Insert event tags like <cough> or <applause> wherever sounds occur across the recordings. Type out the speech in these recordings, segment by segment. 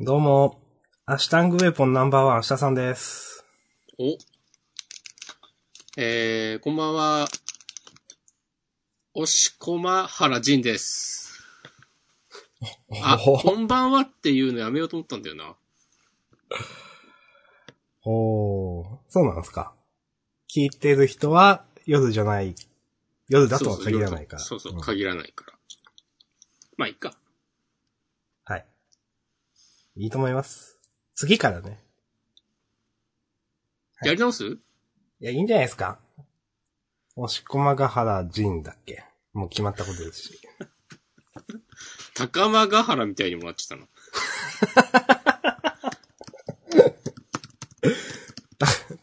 どうも、アシュタングウェポンナンバーワン、アシタさんです。お。えー、こんばんは。押しこまはらじんです。あ、おこんばんはっていうのやめようと思ったんだよな。おー、そうなんですか。聞いてる人は夜じゃない、夜だとはそうそう限らないから。そうそう、ん限らないから。まあ、いっか。はい。いいと思います。次からね。はいやり直す？いや、いいんじゃないですか。押し込まが原仁だっけもう決まったことですし。高間ヶ原みたいにもなっちゃったな。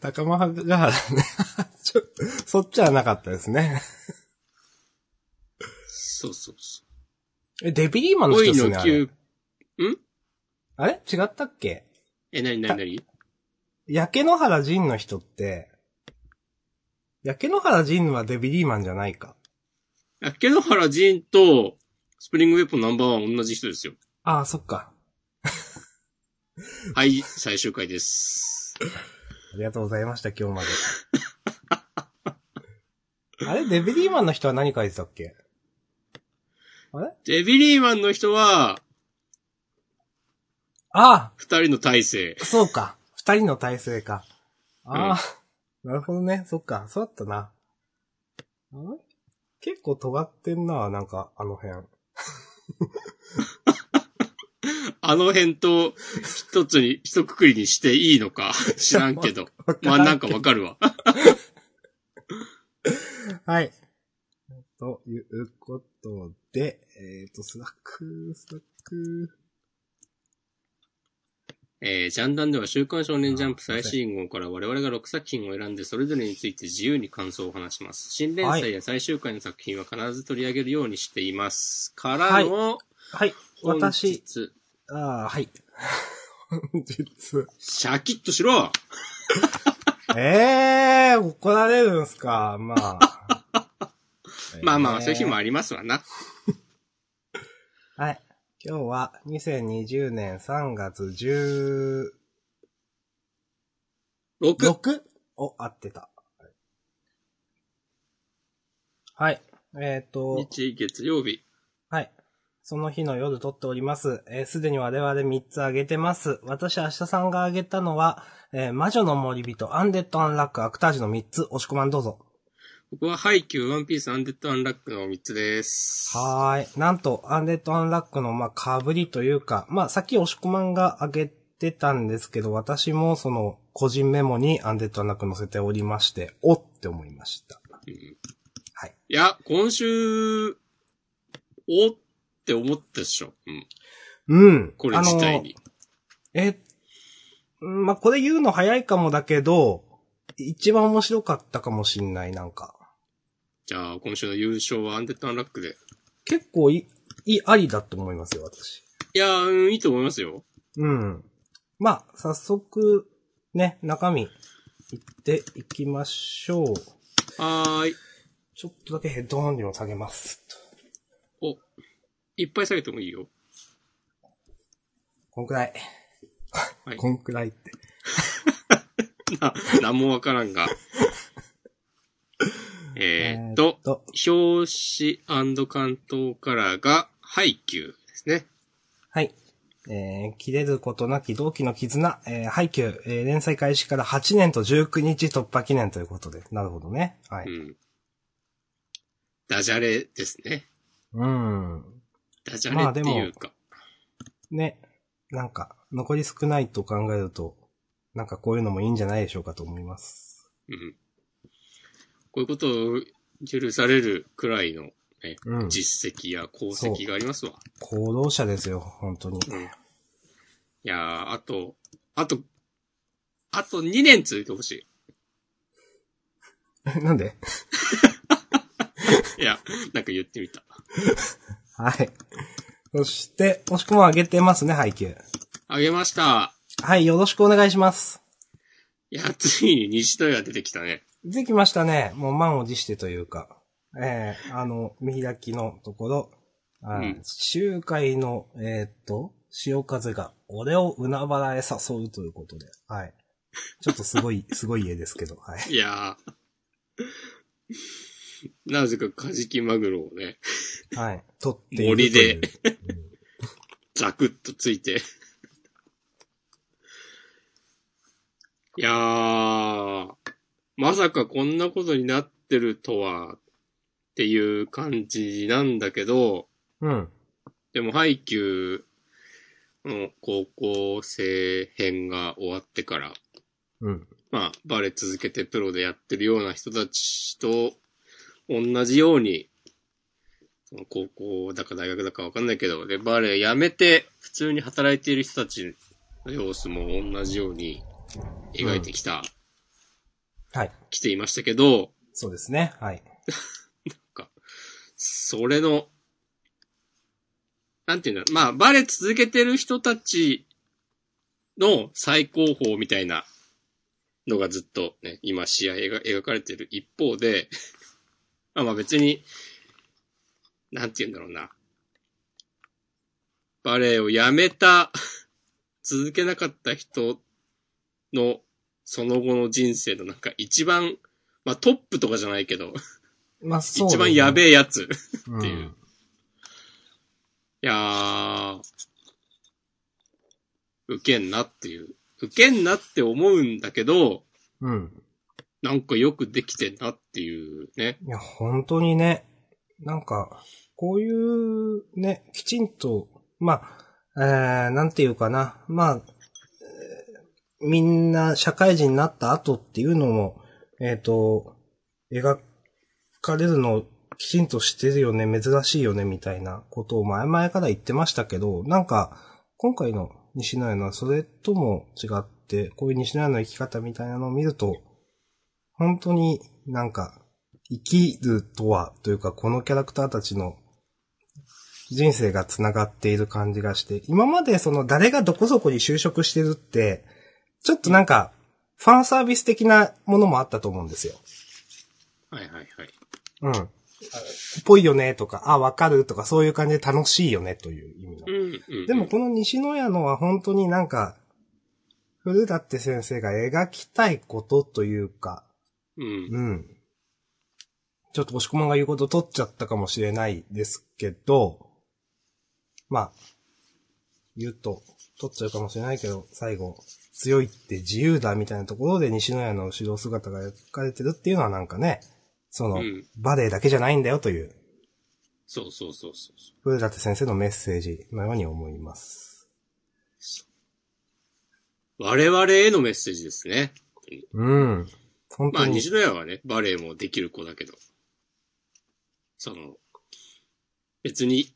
<laughs> 高間が原ね。<laughs> ちょ、そっちはなかったですね。そうそうそえ、デビリーマンう。の人恋ですねあれ。の急、あれ？違ったっけ？え、なになになに？焼け野原仁の人って、焼け野原仁はデビリーマンじゃないか。竹野原仁と、スプリングウェポンナンバーワン同じ人ですよ。ああ、そっか。<laughs> はい、最終回です。ありがとうございました、今日まで。<laughs> あれ？デビリーマンの人は何書いてたっけ？あれ？デビリーマンの人は、あ二人の体制あ、。そうか。二人の体制か。ああ、なるほどね。そっか、そうだったな。結構尖ってんな、なんか、あの辺。<laughs> あの辺と一つに、一括りにしていいのか <laughs> 知らんけど。まあなんかわかるわ。<laughs> はい。ということで、えっ、と、スラック、スラック。えー、ジャンダンでは週刊少年ジャンプ最新号から我々が6作品を選んでそれぞれについて自由に感想を話します。新連載や最終回の作品は必ず取り上げるようにしています。からの、はい。本私、日、ああ、はい。本日。<laughs> シャキッとしろええー、怒られるんすかまあ。<laughs> まあまあ、そういう日もあありますわな。<laughs> はい。今日は2020年3月16 6! お、合ってた。はい。えっ、と、日月曜日。はい。その日の夜撮っております。えーすでに我々3つあげてます。私、明日さんがあげたのは、えー魔女の森人、アンデッド・アンラック、アクタージュの3つ、押し込まんどうぞ。僕はハイキュー、ワンピース、アンデッド・アンラックの3つです。はーい。なんと、アンデッド・アンラックの、まあ、被りというか、まあ、さっき押し込まんがあげてたんですけど、私もその、個人メモにアンデッド・アンラック載せておりまして、おって思いました。うんはい。いや、今週、おって思ったでしょ。うん。うん。これ自体に。え、うんまあ、これ言うの早いかもだけど、一番面白かったかもしんない、なんか。じゃあ、今週の優勝はアンデッド・アンラックで。結構いい、いい、ありだと思いますよ、私。いやー、うんいいと思いますよ。うん。まあ、早速、ね、中身、いっていきましょう。はーい。ちょっとだけヘッドホンにも下げます。お、いっぱい下げてもいいよ。こんくらい。はいこんくらいって。な、なんもわからんが。<laughs> えーっと、と、表紙関東カラーが、ハイキューですね。はい。えー、切れることなき同期の絆、えー、配給、えー、連載開始から8年と19日突破記念ということで。なるほどね。はい。うん。ダジャレですね。うん。ダジャレっていうか。ね。なんか、残り少ないと考えると、なんかこういうのもいいんじゃないでしょうかと思います。うん。こういうことを許されるくらいの、ね、うん。実績や功績がありますわ。行動者ですよ、本当に。うん。いやー、あと、あと、あと2年続いてほし <laughs> なんで？い。<laughs> いや、なんか言ってみた。はい。そして、押し込まん上げてますね、配給。あげました。はい、よろしくお願いします。いや、ついに西戸屋出てきたね。できましたね。もう満を持してというか。ええあの、見開きのところ、あうん周回の、えーっと、潮風が俺を海原へ誘うということで。はい。ちょっとすごい、<laughs> すごい絵ですけど、はい。いやー。なぜかカジキマグロをね、はい。撮っているという。森ザクッとついて。いやー、まさかこんなことになってるとは、っていう感じなんだけど、うん。うん。でも、ハイキューの高校生編が終わってから、うん。まあ、バレエ続けてプロでやってるような人たちと同じように、その高校だか大学だかわかんないけど、で、バレエ辞めて普通に働いている人たちの様子も同じように描いてきた、はい。来ていましたけど、そうですね。はい。<laughs> それの、なんていうんだろう、まあ、バレエ続けてる人たちの最高峰みたいなのがずっとね、今試合が描かれてる一方で、<laughs> まあまあ別に、なんて言うんだろうな。バレエをやめた、続けなかった人のその後の人生のなんか一番、まあトップとかじゃないけど、まあ、そう、一番やべええやつ。っていう。いやー、ウケんなっていう。ウケんなって思うんだけど、うん。うん。なんかよくできてんなっていうね。いや、本当にね、なんか、こういうね、きちんと、まあ、えー、なんていうかな、まあ、えーみんな社会人になった後っていうのも、えっ、と、描かれるのきちんとしてるよね、珍しいよね、みたいなことを前々から言ってましたけど、なんか、今回の西野屋のはそれとも違って、こういう西野屋の生き方みたいなのを見ると、本当になんか、生きるとは、というか、このキャラクターたちの人生が繋がっている感じがして、今までその誰がどこそこに就職してるって、ちょっとなんか、ファンサービス的なものもあったと思うんですよ。はいはいはい。うん。ぽいよねとか、あ、わかるとか、そういう感じで楽しいよねという意味のう。ん、うん。でもこの西野屋のは本当になんか、古舘先生が描きたいことというか、うん。うん。ちょっと押し込まんが言うこと取っちゃったかもしれないですけど、まあ、言うと、取っちゃうかもしれないけど、最後、強いって自由だみたいなところで西野屋の後ろ姿が描かれてるっていうのはなんかね、その、うんバレエだけじゃないんだよという、そうそうそうそう。古舘先生のメッセージのように思います。我々へのメッセージですね。うん。本まあ、当に。西野屋はね、バレエもできる子だけど、その、別に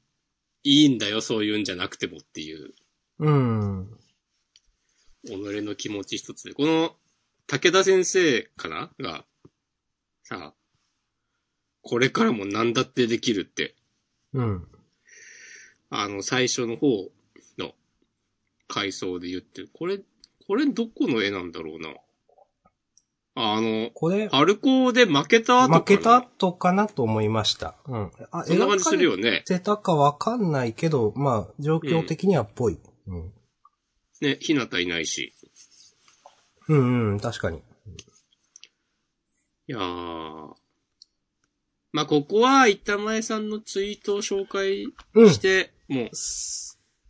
いいんだよ、そういうんじゃなくてもっていう、うん。己の気持ち一つで。この、武田先生かなが、さあ、これからも何だってできるって、うん。あの、最初の方の回想で言ってる。これ、これどこの絵なんだろうな。あの、これ、春高で負けた後かな負けた後かなと思いました。うん。あそんな感じするよね。てたかわかんないけど、まあ、状況的にはっぽい。うん。ね、ひなたいないし。うん、うん、確かに。いやー。まあ、ここは、板前さんのツイートを紹介うん。して、もう、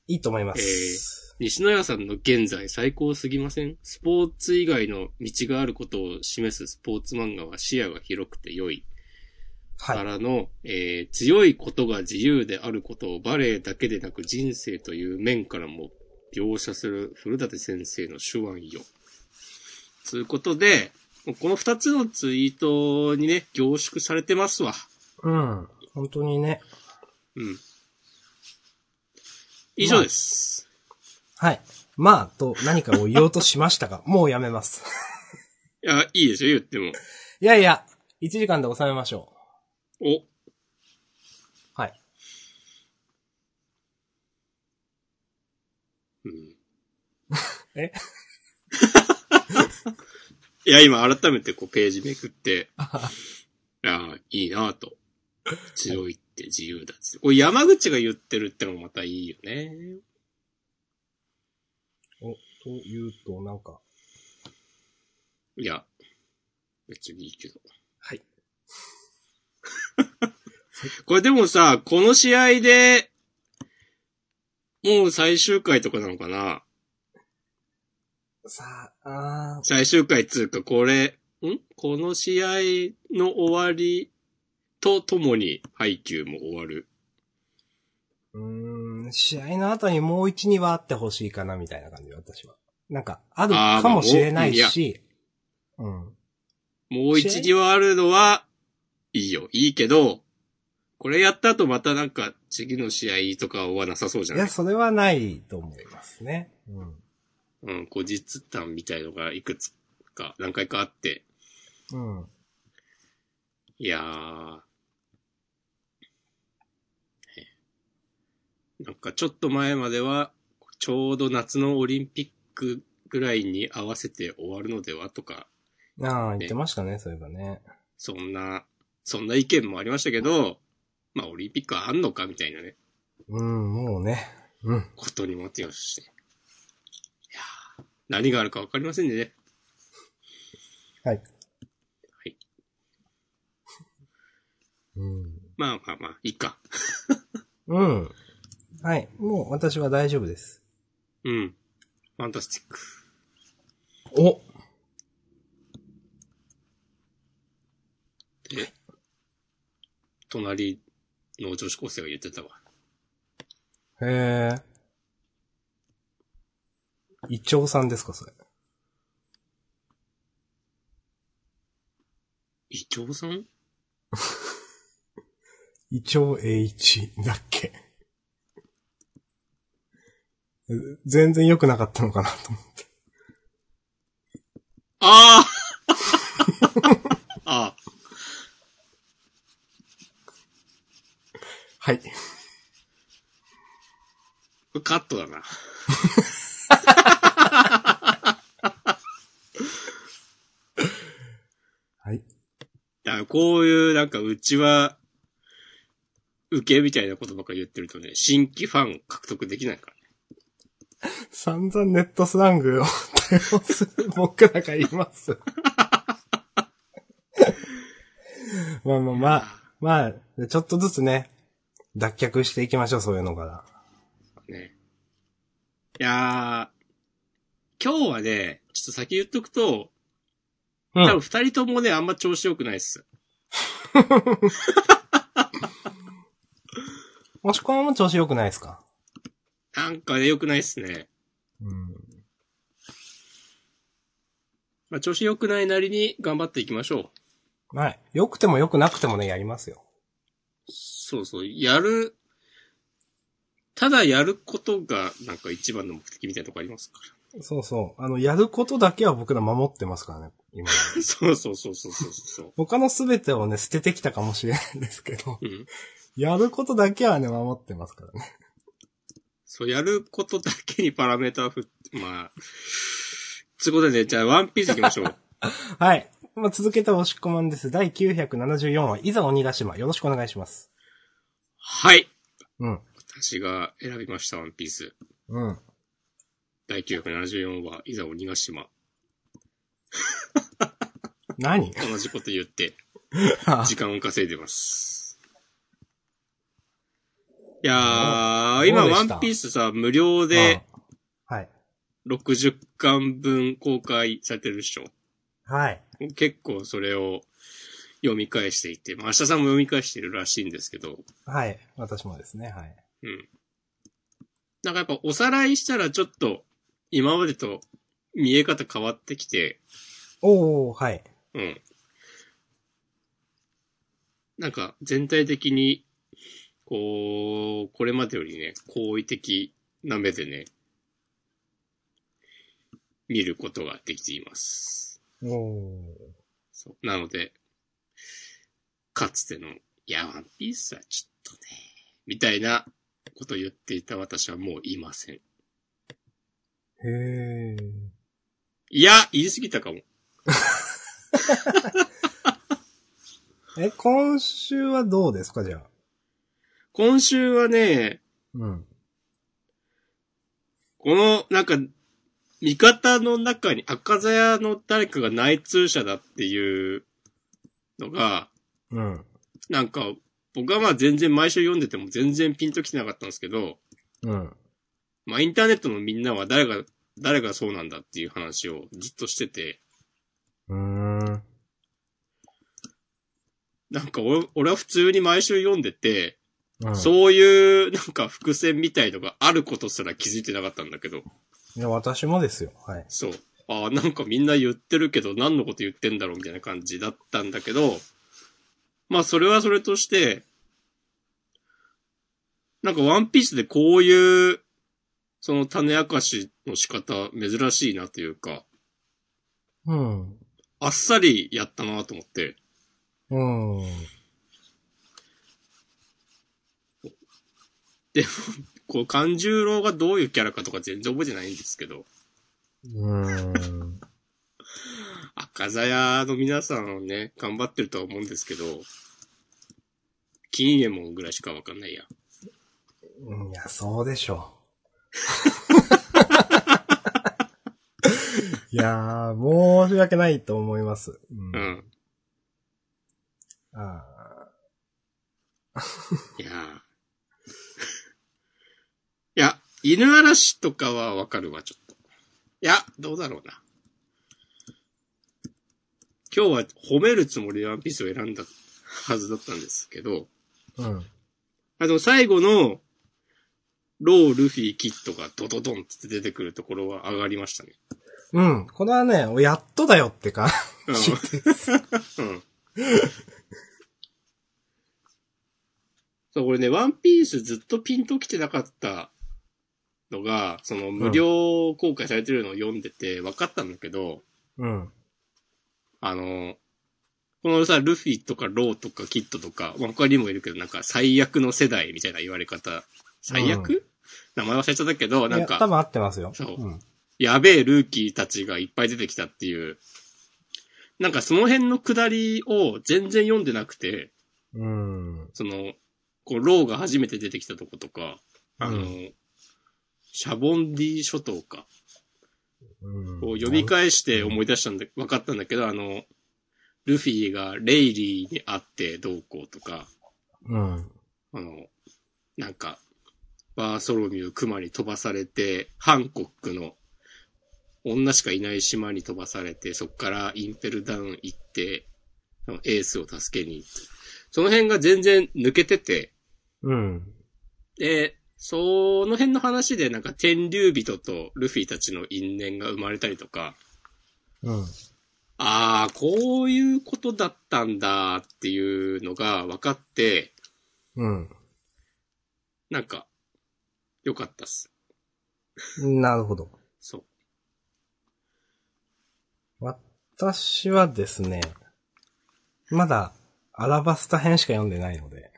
いいと思います。西野屋さんの現在最高すぎません？スポーツ以外の道があることを示すスポーツ漫画は視野が広くて良い。かはい。らの、えー強いことが自由であることをバレエだけでなく人生という面からも描写する古舘先生の手腕よ。ということで、この二つのツイートにね、凝縮されてますわ。うん。本当にね。うん。以上です。はい。まあ、と、何かを言おうとしましたが、<laughs> もうやめます。いや、いいですよ、言っても。いやいや、1時間で収めましょお、う。はい。うん。え？<laughs> いや、今改めてこうページめくって、<laughs> いや、いいなと。強いって自由だっつって。これ山口が言ってるってのもまたいいよね。お、というと、なんか、いや、別にいいけど。はい。<laughs> これでもさ、この試合で、もう最終回とかなのかな？さあ、あー最終回つうか、これ、ん？この試合の終わりとともに配給も終わる。うーん、試合の後にもう一、二はあってほしいかな、みたいな感じ、私は。なんか、あるかもしれないし、うん。もう一時はあるのは、いいよ。いいけど、これやった後またなんか次の試合とかはなさそうじゃない？いや、それはないと思いますね。うん。うん、後日談みたいのがいくつか、何回かあって、うん。いやー、えなんかちょっと前までは、ちょうど夏のオリンピックぐらいに合わせて終わるのではとか、ああ、言ってましたね、そういえばね。そんな、そんな意見もありましたけど、まあオリンピックはあんのかみたいなね、うん、もうね。うん。ことにもってまして。何があるかわかりませんね。はい。はい。うん。まあまあまあ、いいか。うん。はい。もう私は大丈夫です。うん。ファンタスティック。おで、隣の女子高生が言ってたわ。へえ。イチョウさんですか、それ？イチョウさん？イチョウ H だっけ？う全然良くなかったのかなと思って。あ <laughs> あああ。はい。カットだな。<laughs> はい。だからこういうなんかうちは、受けみたいなことばっか言ってるとね、新規ファン獲得できないからね。散々ネットスラングを対応する僕らがいます。<laughs> まあまあまあ、まあ、ちょっとずつね、脱却していきましょう、そういうのから。ね。いやー、今日はね、ちょっと先言っとくと、うん多分二人ともね、あんま調子良くないっす。<laughs> もしこまも調子良くないですか？なんかね、良くないっすね。うん。まあ、調子良くないなりに頑張っていきましょう。はい。良くても良くなくてもね、やりますよ。そうそう、やる、ただやることがなんか一番の目的みたいなとこありますかそうそう。あの、やることだけは僕ら守ってますからね、今。<laughs> そうそうそうそうそうそう。他のすべてをね、捨ててきたかもしれないですけど、うん。やることだけはね、守ってますからね。そう、やることだけにパラメーター振って、まあ、つうことでね、じゃあワンピース行きましょう。<laughs> はい。まあ、続けて押し込まんです。第974話、いざ鬼ヶ島。よろしくお願いします。はい。うん。私が選びました、ワンピース。うん。第974話、いざ鬼ヶ島。<laughs> 何？同じこと言って、あ <laughs> 時間を稼いでます。いやー、今ワンピースさ、無料でうんはい。60巻分公開されてるでしょ？はい。結構それを読み返していて、まあ、明日さんも読み返してるらしいんですけど、はい。私もですね、はい。うん。なんかやっぱおさらいしたらちょっと今までと見え方変わってきて、おー、はい。うん。なんか全体的に、こう、これまでよりね、好意的な目でね、見ることができています。おー。そう。なので、かつての、いや、ワンピースはちょっとね、みたいなことを言っていた私はもういません。へー。いや、言い過ぎたかも。<laughs> え、今週はどうですか、じゃあ？今週はね、うん。この、なんか、味方の中に赤座屋の誰かが内通者だっていうのが、うん。なんか、僕はまあ全然毎週読んでても全然ピンときてなかったんですけど、うん。まあインターネットのみんなは誰が、誰がそうなんだっていう話をずっとしてて、うーん。なんか俺俺は普通に毎週読んでて、うん。そういうなんか伏線みたいのがあることすら気づいてなかったんだけど、いや、私もですよ。はい。そう。ああ、なんかみんな言ってるけど何のこと言ってんだろうみたいな感じだったんだけど、まあそれはそれとして、なんかワンピースでこういう、その種明かしの仕方珍しいなというか、うん。あっさりやったなと思って、うん。でも、こう、勘十郎がどういうキャラかとか全然覚えてないんですけど、うん。赤座屋の皆さんね、頑張ってるとは思うんですけど、金右衛門ぐらいしかわかんないや。いや、そうでしょう。<laughs> いやー、申し訳ないと思います。うんうん。あいやー <laughs> いや、犬嵐とかはわかるわ、ちょっと。いや、どうだろうな。今日は褒めるつもりでワンピースを選んだはずだったんですけど、ーうん。あの、最後の、ロー、ルフィ、キットがドドドンって出てくるところは上がりましたね。うん。これはね、やっとだよってか。うん。<laughs> うん。そう、俺ね、ワンピースずっとピンと来てなかったのが、その無料公開されてるのを読んでて分かったんだけど、うん。あの、このさ、ルフィとかローとかキットとか、まあ他にもいるけど、なんか最悪の世代みたいな言われ方。最悪、名前忘れちゃったけど、なんいや、多か、分合ってますよ。そううん。やべえルーキーたちがいっぱい出てきたっていう、なんかその辺のくだりを全然読んでなくて、うん。その、こう、ローが初めて出てきたとことか、あの、うシャボンディ諸島か。うんこう読み返して思い出したんだ、分かったんだけど、あの、ルフィがレイリーに会ってどうこうとか、うん。あの、なんか、バーソロミュー熊に飛ばされて、ハンコックの女しかいない島に飛ばされて、そっからインペルダウン行って、エースを助けに行って。その辺が全然抜けてて、うん。で、その辺の話でなんか天竜人とルフィたちの因縁が生まれたりとか、うん。ああ、こういうことだったんだっていうのが分かって、うん。なんか、よかったっす。なるほど。そう。私はですね、まだ、アラバスタ編しか読んでないので、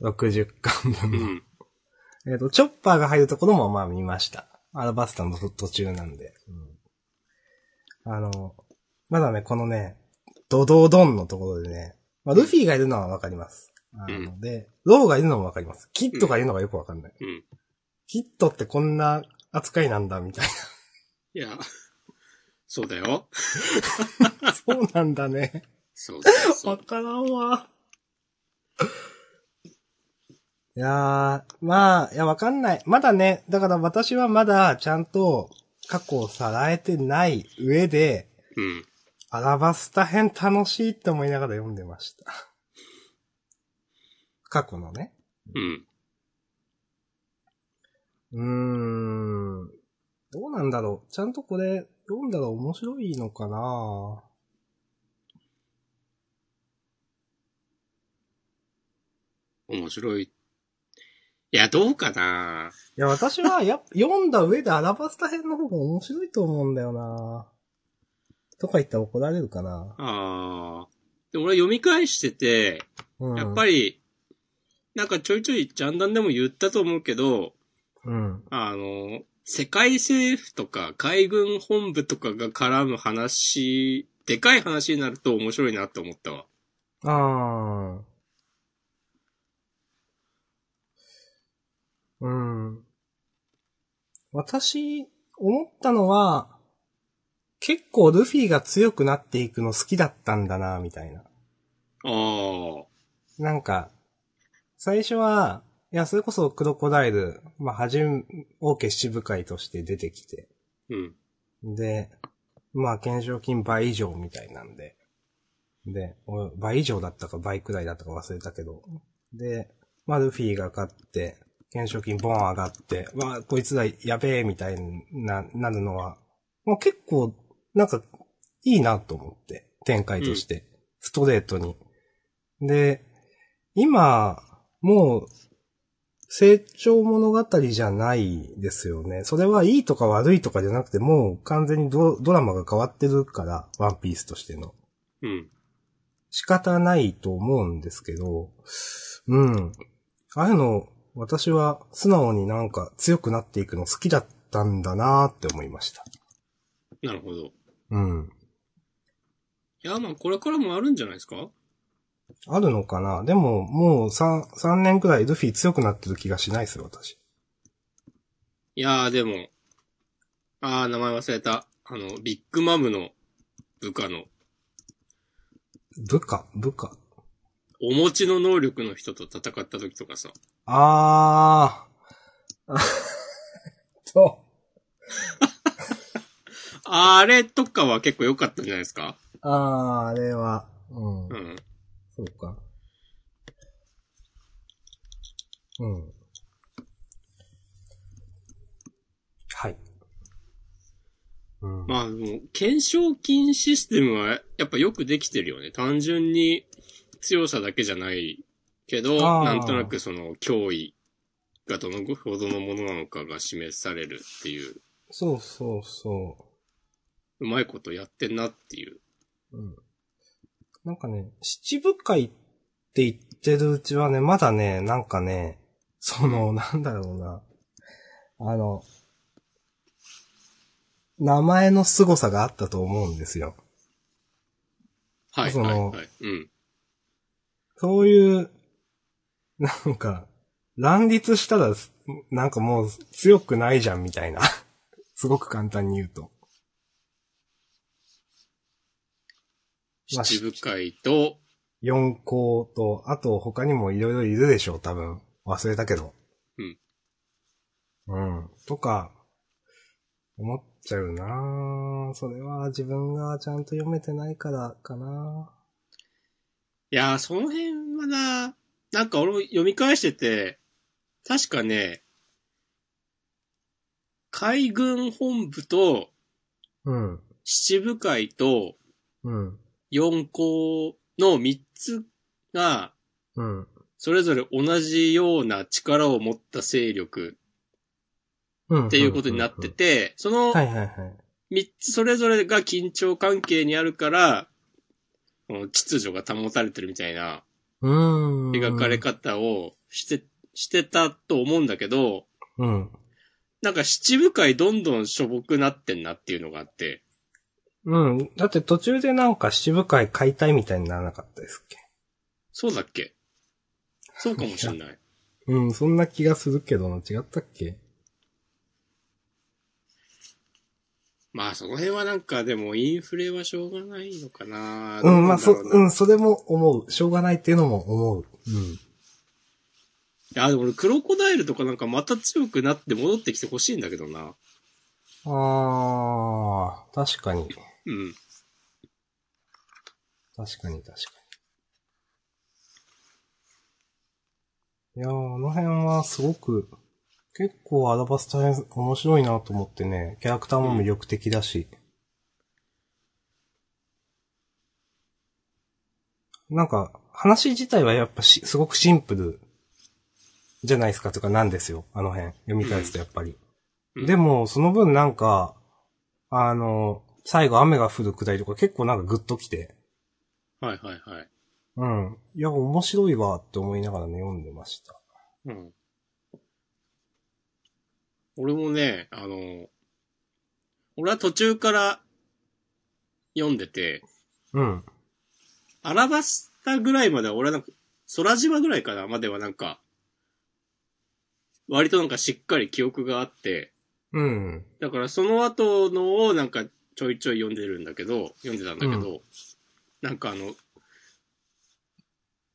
60巻分の。うん。えっと、チョッパーが入るところもまあ見ました。アラバスタの途中なんで。うん、あの、まだね、このね、ドドドンのところでね、まあ、ルフィがいるのはわかります。あのうで、ローがいるのもわかります。キットがいるのがよくわかんない。うん。キットってこんな扱いなんだ、みたいいや、そうだよ。な。<laughs> そうなんだね。そうそうそう。わからんわ。いやー、まあ、いや、わかんない。まだね、だから私はまだちゃんと過去をさらえてない上で、うん。アラバスタ編楽しいって思いながら読んでました。過去のね。うん。うーん。どうなんだろう。ちゃんとこれ、読んだら面白いのかな面白い。いや、どうかないや、私は、や読んだ上でアラバスタ編の方が面白いと思うんだよなとか言ったら怒られるかなああ。で、俺読み返してて、うん。やっぱり、なんかちょいちょいジャンダンでも言ったと思うけど、うん。あの、世界政府とか海軍本部とかが絡む話、でかい話になると面白いなって思ったわ。ああ。うん。私、思ったのは、結構ルフィが強くなっていくの好きだったんだな、みたいな。ああ。なんか、最初は、いや、それこそクロコダイル、まあ、はじめ、王家七部会として出てきて、うん。で、まあ、懸賞金倍以上みたいなんで、で、お倍以上だったか倍くらいだったか忘れたけど、で、まあ、ルフィが勝って、懸賞金ボン上がって、わあ、こいつらやべえみたいな、なるのは、まあ、結構、なんか、いいなと思って、展開として、ストレートに。で、今、もう、成長物語じゃないですよね。それはいいとか悪いとかじゃなくて、もう完全にドドラマが変わってるから、ワンピースとしての。うん。仕方ないと思うんですけど、うん。ああいうの、私は素直になんか強くなっていくの好きだったんだなーって思いました。なるほど。うん。いや、まあ、これからもあるんじゃないですか？あるのかな？でも、もう3、三年くらいルフィ強くなってる気がしないですよ、私。いやー、でも、あー、名前忘れた。あの、ビッグマムの部下の、部下？部下？お持ちの能力の人と戦った時とかさ。あー。<laughs> と、あれとかは結構良かったんじゃないですか？あー、あれは、うんう。ん。そうか。うん。はい。うん。まあ、でも、検証金システムはやっぱよくできてるよね。単純に強さだけじゃないけど、なんとなくその脅威がどのほどのものなのかが示されるっていう、そうそうそうまいことやってんなっていう。う。うん。なんかね、七部会って言ってるうちはね、まだね、なんかね、その、<laughs> なんだろうな。あの、名前の凄さがあったと思うんですよ。はい、そのはい、はい。うん。そういう、なんか、乱立したら、なんかもう強くないじゃんみたいな。<laughs> すごく簡単に言うと。まあ七部会と、四校と、あと他にもいろいろいるでしょう、多分。忘れたけど。うん。うん。とか、思っちゃうなぁそれは自分がちゃんと読めてないからかないやー、その辺はな、なんか俺も読み返してて、確かね、海軍本部とうん。七部会とうん。四校の三つが、うん。それぞれ同じような力を持った勢力うん。っていうことになってて、そのはいはいはい。三つそれぞれが緊張関係にあるから、秩序が保たれてるみたいな。描かれ方をして、してたと思うんだけど、うん。なんか七部会どんどんしょぼくなってんなっていうのがあって、うん。だって途中でなんか七部会解体みたいにならなかったですっけ？そうだっけ？そうかもしんない。うん、そんな気がするけどな、違ったっけ？まあその辺はなんかでもインフレはしょうがないのかなうん、まあ、そ、どうなんそれも思う。しょうがないっていうのも思う。うん。いや、でも俺クロコダイルとかなんかまた強くなって戻ってきてほしいんだけどな。あー、確かに。うん。確かに確かに。いやー、あの辺はすごく、結構アラバスタ編面白いなと思ってね、キャラクターも魅力的だし。なんか、話自体はやっぱし、すごくシンプルじゃないですかとかなんですよ。あの辺。読み返すとやっぱり。うんでも、その分なんか、あの、最後雨が降るくらいとか結構なんかグッときて、はいはいはい。うん。いや、面白いわって思いながらね、読んでました。うん。俺もね、あの、俺は途中から読んでて、うん。アラバスタぐらいまでは俺はなんか、空島ぐらいかなまではなんか、割となんかしっかり記憶があって、うん。だからその後のをなんかちょいちょい読んでるんだけど、読んでたんだけど、なんかあの、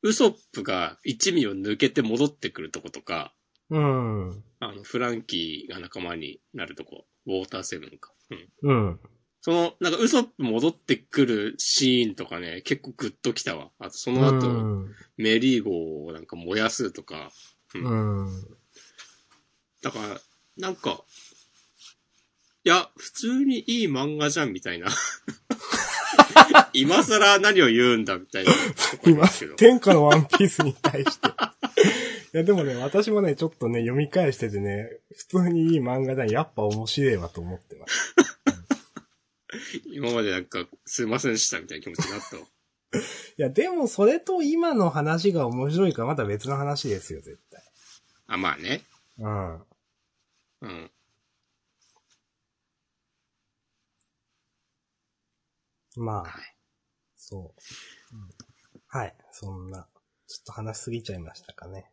ウソップが一味を抜けて戻ってくるとことか、うん。あの、フランキーが仲間になるとこ、ウォーターセブンか。うん。うん。その、なんかウソップ戻ってくるシーンとかね、結構グッときたわ。あとその後、うん。メリーゴをなんか燃やすとか、うん。だから、なんか、いや、普通にいい漫画じゃんみたいな。<laughs> 今更何を言うんだみたいな <laughs> 今。天下のワンピースに対して。<laughs> いや、でもね、私もね、ちょっとね、読み返しててね、普通にいい漫画だやっぱ面白いわと思ってます。今までなんか、すいませんでしたみたいな気持ちになったわ。いや、でもそれと今の話が面白いからまた別の話ですよ、絶対。あ、まあね。うん。うん。まあ、はい。そう、うんはい、そんな、ちょっと話しすぎちゃいましたかね。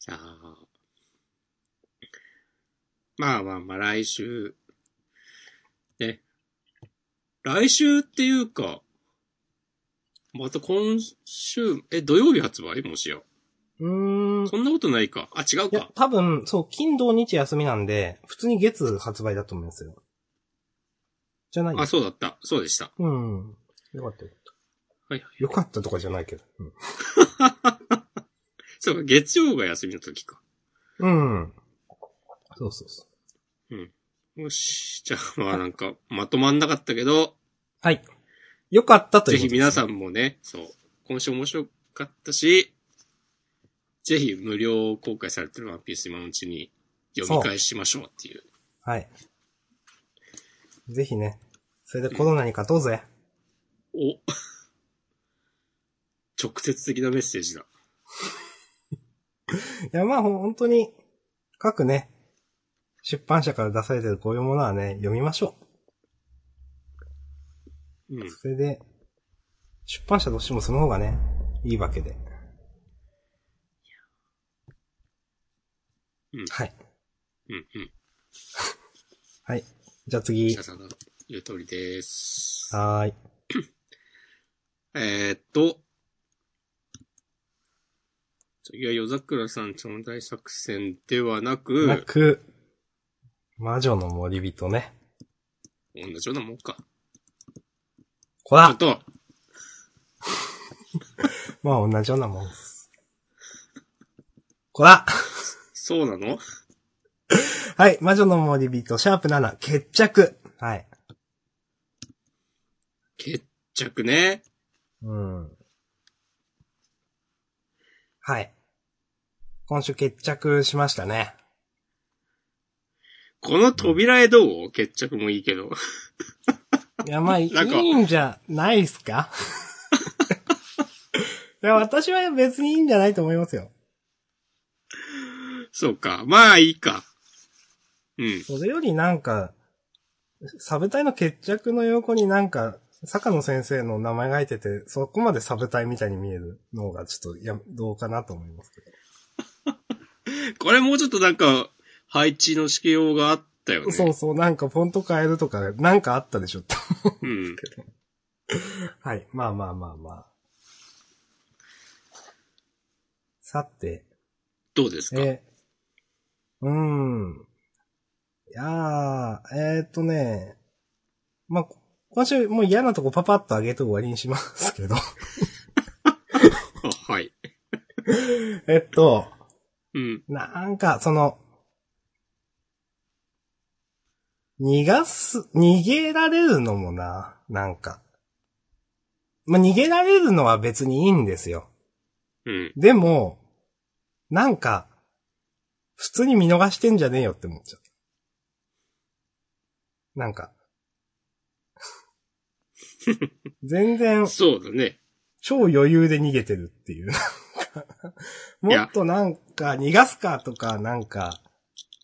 じゃあ、まあまあまあ来週、ね。来週っていうか、また今週、え、土曜日発売？もしや。うーん。そんなことないか。あ、違うか、。多分、そう、金土日休みなんで、普通に月発売だと思いますよ。じゃない？あ、そうだった。そうでした。うん。よかったよかった。はいはい。よかったとかじゃないけど。<laughs> そうか、月曜が休みの時か。うん。うん。そうそうそう。よし。じゃあ、まあなんか、まとまんなかったけど、はい。よかったということです、ぜひ皆さんもね、そう、今週面白かったし、ぜひ無料公開されてるワンピース今のうちに読み返しましょうっていう。はい。ぜひね。それでコロナに勝とうぜ。お直接的なメッセージだ。<laughs> いや、まあ、本当に、各ね、出版社から出されてるこういうものはね、読みましょうんう。。それで、出版社としてもその方がね、いいわけで。うんはい。うん、うん。<laughs> はい。じゃあ次。皆さんの言う通りです。はーい。<coughs> えー、っと、次は夜桜さんちょうだい作戦ではなく、なく、魔女の森人ね。同じようなもんか。こらあと、<laughs> まあ同じようなもんです。こらそうなの？<laughs> はい。魔女の森人、シャープ7、決着。はい。決着ね。うん。はい。今週決着しましたね。この扉絵どう？決着もいいけど。いや、まあ、<laughs> いいんじゃないっすか？<laughs> いや、私は別にいいんじゃないと思いますよ。そうか。まあいいか。うん。それよりなんか、サブ隊の決着の横になんか、坂野先生の名前が入ってて、そこまでサブ隊みたいに見えるのがちょっと、いや、どうかなと思いますけど。<laughs> これもうちょっとなんか、配置のしけようがあったよね。そうそう、なんかフォント変えるとか、なんかあったでしょって思ううん。けど。はい。まあまあまあまあ。さて、どうですか？え、うーん。いやー、えー、っとね、まあ、今週もう嫌なとこパパッと上げて終わりにしますけど。あ <laughs> はい。えっと、うん。なんか、その、逃がす、逃げられるのもな、なんか。まあ、逃げられるのは別にいいんですよ。うん。でも、なんか、普通に見逃してんじゃねえよって思っちゃった。なんか。全然、そうだね。超余裕で逃げてるっていう。<laughs> もっとなんか、逃がすかとか、なんか、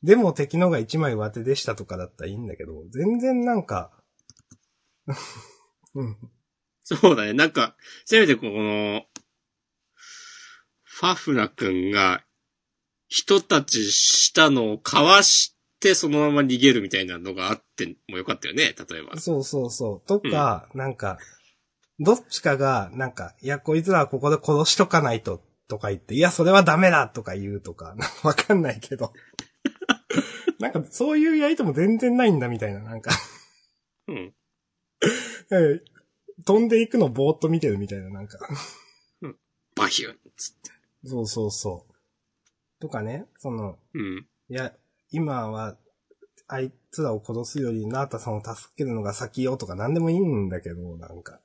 でも敵のが一枚上手でしたとかだったらいいんだけど、全然なんか、<laughs> うん。そうだね。なんか、せめてこの、ファフナ君が、人たちしたのをかわしってそのまま逃げるみたいなのがあってもよかったよね、例えば。そうそうそう。とか、なんか、どっちかが、なんか、いや、こいつらはここで殺しとかないと、とか言って、いや、それはダメだとか言うとか、<laughs> わかんないけど。<laughs> なんか、そういうやりとも全然ないんだみたいな、なんかうん。え <laughs> ー飛んでいくのぼーっと見てるみたいな、なんか。バヒュンつって。そうそうそう。とかね、その、うん。いや、今は、あいつらを殺すより、ナータさんを助けるのが先よとか何でもいいんだけど、なんか。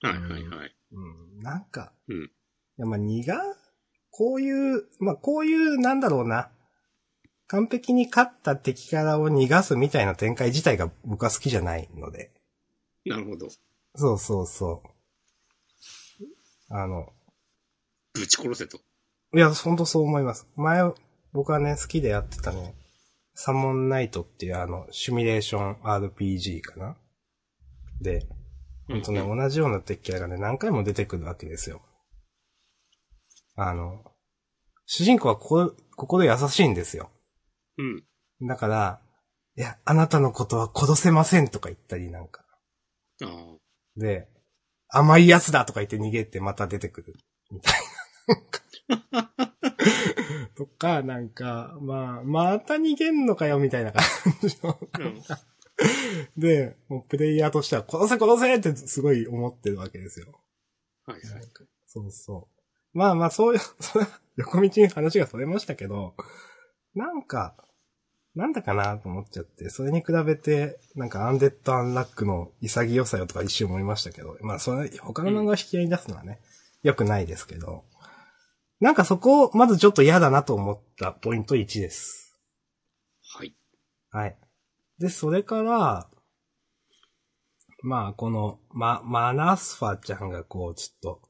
はいはいはい。うん、なんか。うんいや、まあ、苦こういう、まあ、こういう、なんだろうな。完璧に勝った敵からを逃がすみたいな展開自体が僕は好きじゃないので。なるほど。そうそうそう。あの、ぶち殺せと。いや、ほんとそう思います。前、僕はね、好きでやってたね、サモンナイトっていうあの、シミュレーション RPG かな？で、ほんとね、うん同じような敵キャラがね、何回も出てくるわけですよ。あの、主人公はここ、ここで優しいんですよ。うん。だから、いや、あなたのことは殺せませんとか言ったりなんか。で、甘いやつだとか言って逃げてまた出てくる。みたいな。<laughs> とか、なんか、まあ、また逃げんのかよ、みたいな感じの。うん。<laughs> で、もうプレイヤーとしては、殺せ殺せってすごい思ってるわけですよ。はいはい。そうそう。まあまあ、そういう、<laughs> 横道に話がそれましたけど、なんか、なんだかなと思っちゃって、それに比べて、なんかアンデッド・アンラックの潔さよとか一瞬思いましたけど、まあそれ、他の漫画を引き合いに出すのはね、良くないですけど、なんかそこを、まずちょっと嫌だなと思ったポイント1です。はい。はい。で、それから、まあ、この、ま、マナスファちゃんがこう、ちょっと、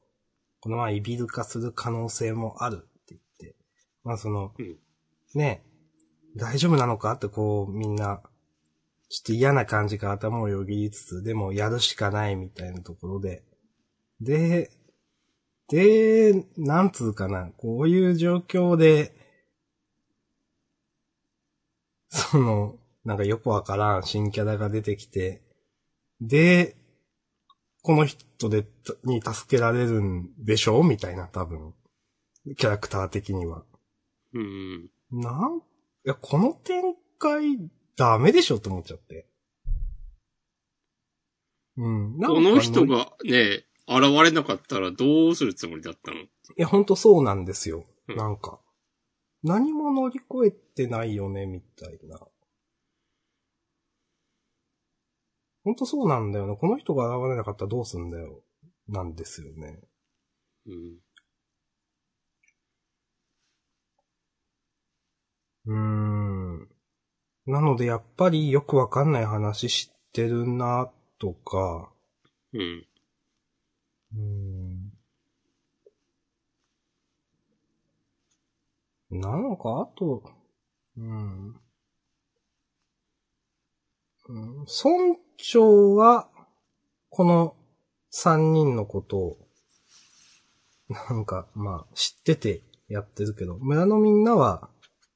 このままイビル化する可能性もあるって言って、まあその、うん。ね、大丈夫なのかってこう、みんな、ちょっと嫌な感じが頭をよぎりつつ、でもやるしかないみたいなところで、で、で、なんつうかな、こういう状況で、<laughs> その、なんかよくわからん新キャラが出てきて、で、この人で、に助けられるんでしょ？みたいな、多分。キャラクター的には。うん。なん、いや、この展開、ダメでしょ？って思っちゃって。うん。この人。がね、現れなかったらどうするつもりだったの？いや、ほんとそうなんですよ。うんなんか。何も乗り越えてないよね、みたいな。ほんとそうなんだよね。この人が現れなかったらどうすんだよ。なんですよね。うん。うーん。なので、やっぱりよくわかんない話知ってるな、とか、うん。うーん。なんか、あと、うん。うん、村長は、この三人のことを、なんか、まあ、知っててやってるけど、村のみんなは、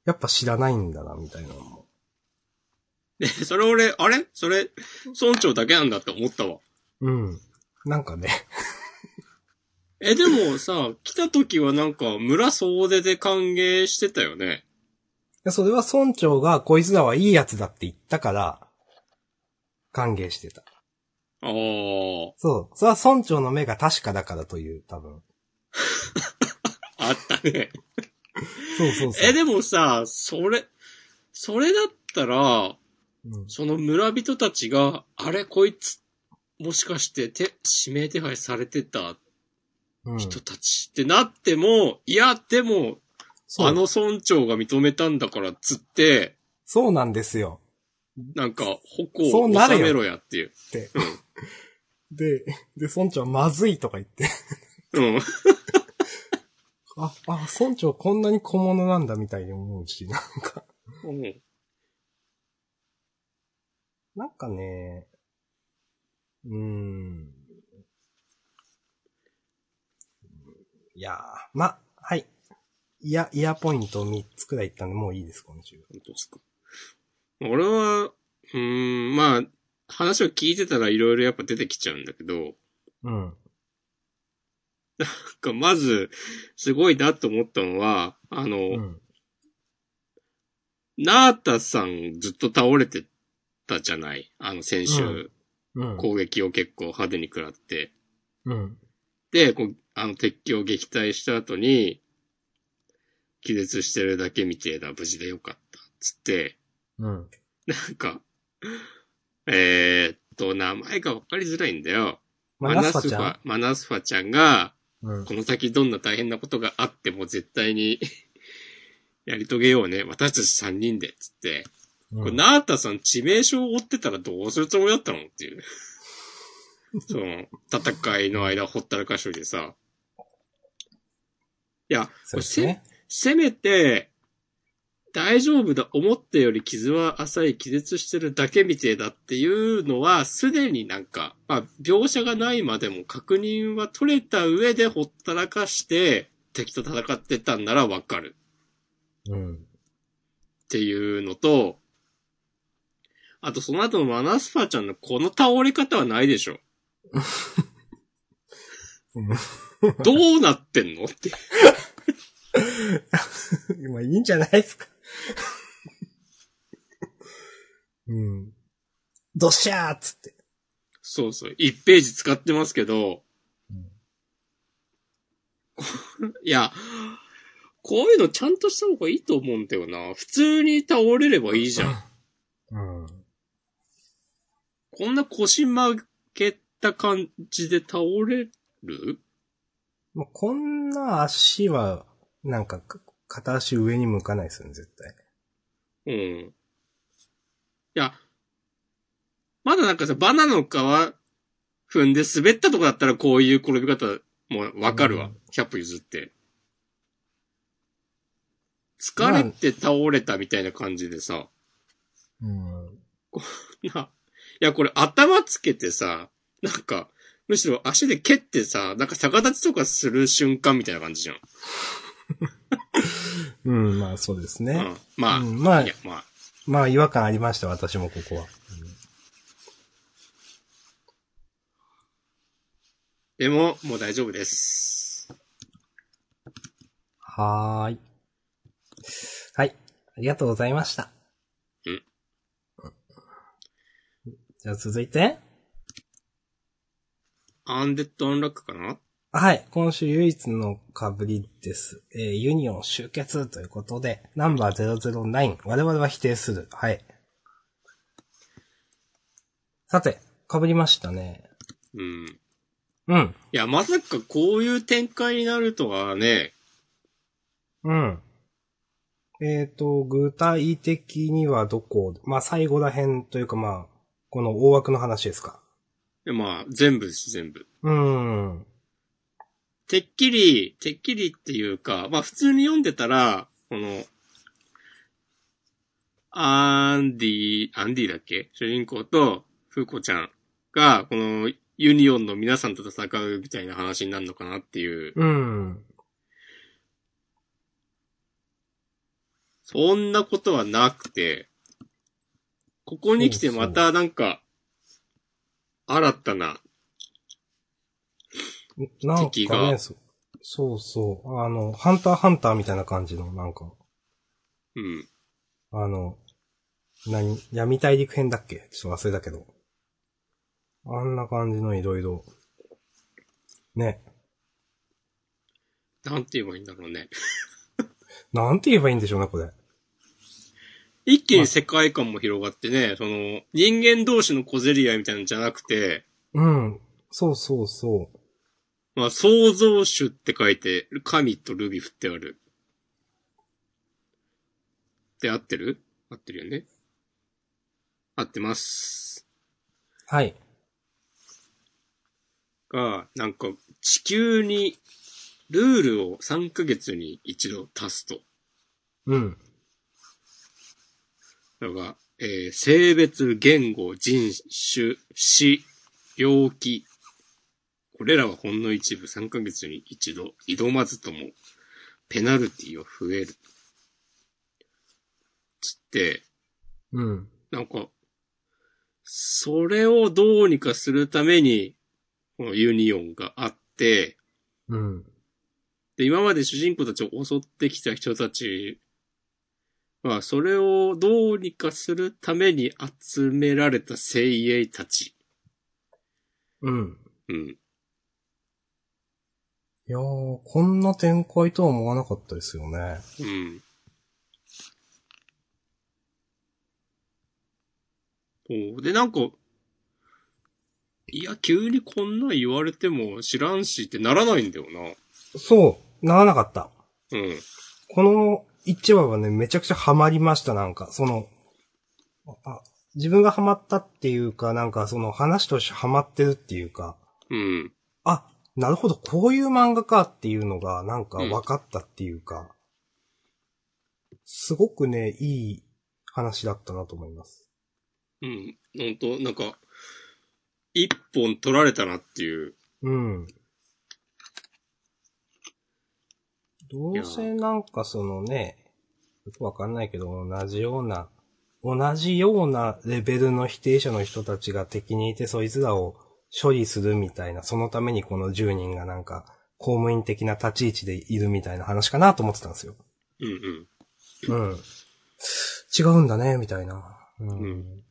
やっぱ知らないんだな、みたいなのも。で、それ俺、あれ？それ、村長だけなんだって思ったわ。うん。なんかね、え、でもさ、来た時はなんか村総出で歓迎してたよね。やそれは村長がこいつらはいいやつだって言ったから、歓迎してた。ああ。そう。それは村長の目が確かだからという、多分。<laughs> あったね。そうそうそう。え、でもさ、それ、それだったら、うん、その村人たちが、あれ、こいつ、もしかして、て、指名手配されてたうん、人たちってなっても、いや、でも、あの村長が認めたんだから、つって、そうなんですよ。なんか、矛をそうなるよ収めろやっていう。って。で、で、村長まずいとか言って。うん。<laughs> あ、あ、村長こんなに小物なんだみたいに思うし、なんか。うん。なんかね、うーん。いやー、ま、はい。いや、イヤーポイント3つくらい言ったんで、もういいです、今週。本当ですか。俺は、うーん、まあ、話を聞いてたらいろいろやっぱ出てきちゃうんだけど、うん。なんかまず、すごいなと思ったのは、あの、うん。ナータさんずっと倒れてたじゃないあの先週、うん。攻撃を結構派手に食らって。うん。で、こう、あの敵機を撃退した後に、気絶してるだけみてえだ、無事でよかった。つって、うん。なんか、えー、っと、名前がわかりづらいんだよ。まあ、ナスファ。マナスファちゃんが、うん。この先どんな大変なことがあっても絶対に <laughs> やり遂げようね。私たち三人で、つって。これ、うんナータさん致命傷を負ってたらどうするつもりだったのっていう。<laughs> その、戦いの間ほったらかしといてさ。いや、そうですね。せめて、大丈夫だ、思ったより傷は浅い、気絶してるだけみてえだっていうのは、すでになんか、まあ、描写がないまでも確認は取れた上でほったらかして、敵と戦ってたんならわかるうん。っていうのと、あとその後のマナスファちゃんのこの倒れ方はないでしょ。どうなってんのって。まあ、いいんじゃないですか。うん。どっしゃーっつって。そうそう。1ページ使ってますけど、いや、こういうのちゃんとした方がいいと思うんだよな。普通に倒れればいいじゃん。うん。こんな腰曲げた感じで倒れる？まあ、こんな足は、なんか、か片足上に向かないですよね、絶対。うん。いや、まだなんかさ、バナナの皮踏んで滑ったとこだったらこういう転び方もわかるわ。うん100歩譲って。疲れて倒れたみたいな感じでさ、うん。いや、いや、これ頭つけてさ、なんか、むしろ足で蹴ってさ、なんか逆立ちとかする瞬間みたいな感じじゃん。<laughs> うん、まあそうですね。うん。まあ、うんまあまあ、まあ違和感ありました、私もここは。でも、もう大丈夫です。はーい。はい。ありがとうございました。うん。じゃあ続いて。アンデッドアンラックかな？はい。今週唯一の被りです。えーユニオン集結ということで、ナンバー009、我々は否定する。はい。さて、被りましたね。うん。うん。いや、まさかこういう展開になるとはね、うん。えっ、と、具体的にはどこ？まあ、最後ら辺というかまあ、この大枠の話ですか。まあ、全部です、全部。うん。てっきり、てっきりっていうか、まあ普通に読んでたら、この、アンディ、アンディだっけ？主人公と、フーコちゃんが、この、ユニオンの皆さんと戦うみたいな話になるのかなっていう。うん。そんなことはなくて、ここに来てまたなんか、新たな、なんか敵がね、そそうそう。あの、ハンターハンターみたいな感じの、なんか、うん。あの、何闇大陸編だっけ？ちょっと忘れたけど。あんな感じのいろいろ。ね。なんて言えばいいんだろうね。なんて言えばいいんでしょうね、これ。一気に世界観も広がってね、その、人間同士の小競り合いみたいなのじゃなくて、うん。そうそうそう。まあ、創造主って書いて、神とルビ振ってある。で、合ってる？合ってるよね。合ってます。はい。が、なんか、地球に、ルールを3ヶ月に一度足すと。うん。だが、えー性別、言語、人種、死、病気。これらはほんの一部3ヶ月に一度挑まずとも、ペナルティは増える。つって、うん。なんか、それをどうにかするために、このユニオンがあって、うん。で、今まで主人公たちを襲ってきた人たちは、それをどうにかするために集められた精鋭たち。うん。うん。いやー、こんな展開とは思わなかったですよね。うん。おで、なんか、いや、急にこんなん言われても知らんしってならないんだよな。そう、ならなかった。うん。この1話はね、めちゃくちゃハマりました、なんか。その、あ自分がハマったっていうか、なんかその話としてハマってるっていうか、うん。あ、なるほど、こういう漫画かっていうのが、なんか分かったっていうか、すごくね、いい話だったなと思います。うん。ほんと、なんか、一本取られたなっていう。うん。どうせなんかそのね、よくわかんないけど、同じような、同じようなレベルの否定者の人たちが敵にいて、そいつらを処理するみたいな、そのためにこの10人がなんか、公務員的な立ち位置でいるみたいな話かなと思ってたんですよ。うんうん。うん。違うんだね、みたいな。うん。うん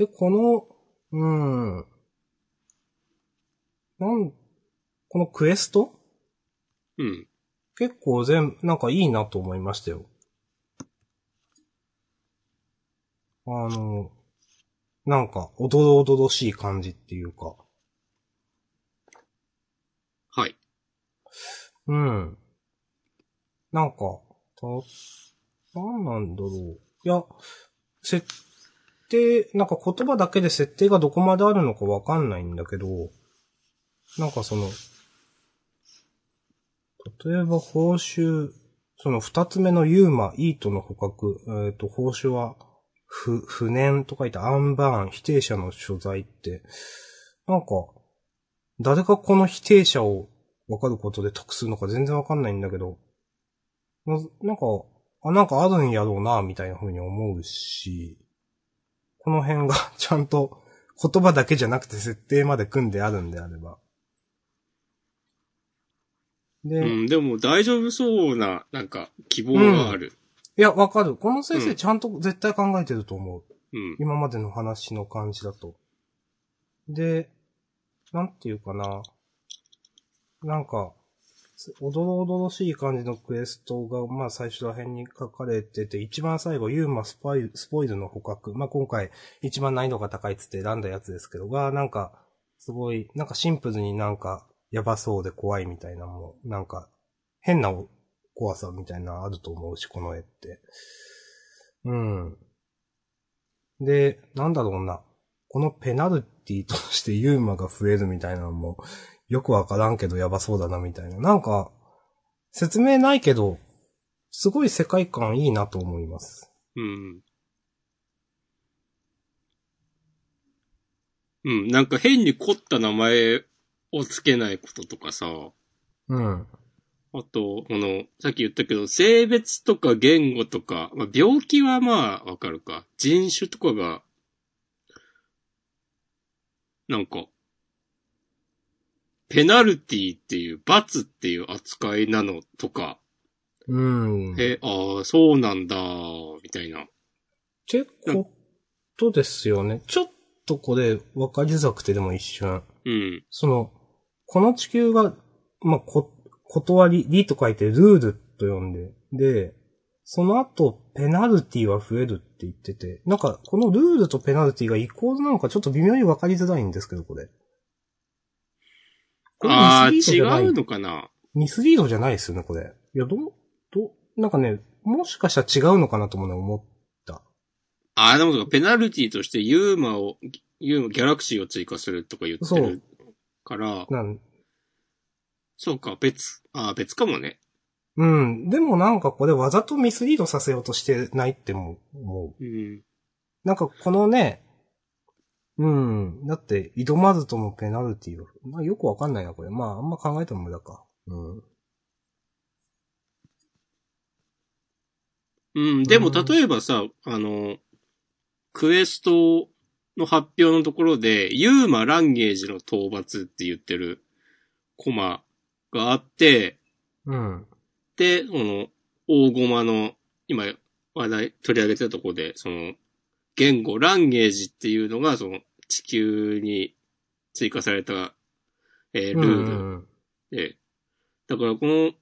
で、この、うん。なん、このクエストうん。結構全、なんかいいなと思いましたよ。あの、なんか、おどろおどろしい感じっていうか。はい。うん。なんか、た、なんなんだろう。いや、設定、なんか言葉だけで設定がどこまであるのかわかんないんだけど、なんかその、例えば報酬、その二つ目のユーマ、イートの捕獲、えっ、と、報酬は、不、不燃と書いてアンバーン、否定者の所在って、なんか、誰がこの否定者を分かることで得するのか全然わかんないんだけど、ななんか、あ、なんかあるんやろうな、みたいな風に思うし、この辺がちゃんと言葉だけじゃなくて設定まで組んであるんであれば。で、ういん、でも大丈夫そうな、なんか、希望がある。や、わかる。この先うん生ちゃんと絶対考えてると思う。うん。今までの話の感じだと。で、なんていうかな。なんか、すおどろおどろしい感じのクエストが、まあ最初ら辺に書かれてて、一番最後、ユーマスパイル、スポイルの捕獲。まあ今回、一番難易度が高いっつって選んだやつですけど、が、なんか、すごい、なんかシンプルになんか、やばそうで怖いみたいなのも、なんか、変な怖さみたいなあると思うし、この絵って。うん。で、なんだろうな。このペナルティとしてユーマが増えるみたいなのも、よくわからんけどやばそうだなみたいな。なんか、説明ないけど、すごい世界観いいなと思います。うん。うん、なんか変に凝った名前をつけないこととかさ、うん。あと、この、さっき言ったけど、性別とか言語とか、まあ、病気はまあわかるか。人種とかが、なんか、ペナルティっていう、罰っていう扱いなのとか、うん。え、ああ、そうなんだ、みたいな。ってことですよね。ちょっとこれ分かりづらくてでも一瞬。うん。その、この地球が、まあ、こ、断り、りと書いてルールと呼んで、で、その後、ペナルティは増えるって言ってて、なんか、このルールとペナルティがイコールなのかちょっと微妙に分かりづらいんですけど、これ。これミスリードじ違ゃないうのかなミスリードじゃないですよね、これ。いや、どう、どう、なんかね、もしかしたら違うのかなと思うの思った。ああ、でもペナルティとしてユーマを、ユーマ、ギャラクシーを追加するとか言ってるから、なんそうか、別、ああ、別かもね。うん。でもなんかこれわざとミスリードさせようとしてないっても思う。うん。なんかこのね、うん。だって、挑まずともペナルティを。まあよくわかんないな、これ。まああんま考えても無駄か。うん。うん、でもうん例えばさ、あの、クエストの発表のところで、ユーマ・ランゲージの討伐って言ってるコマがあって、うん。で、その、大駒の、今話題取り上げてたところで、その、言語、ランゲージっていうのが、その、地球に追加された、えールールうんで、だからこの、っ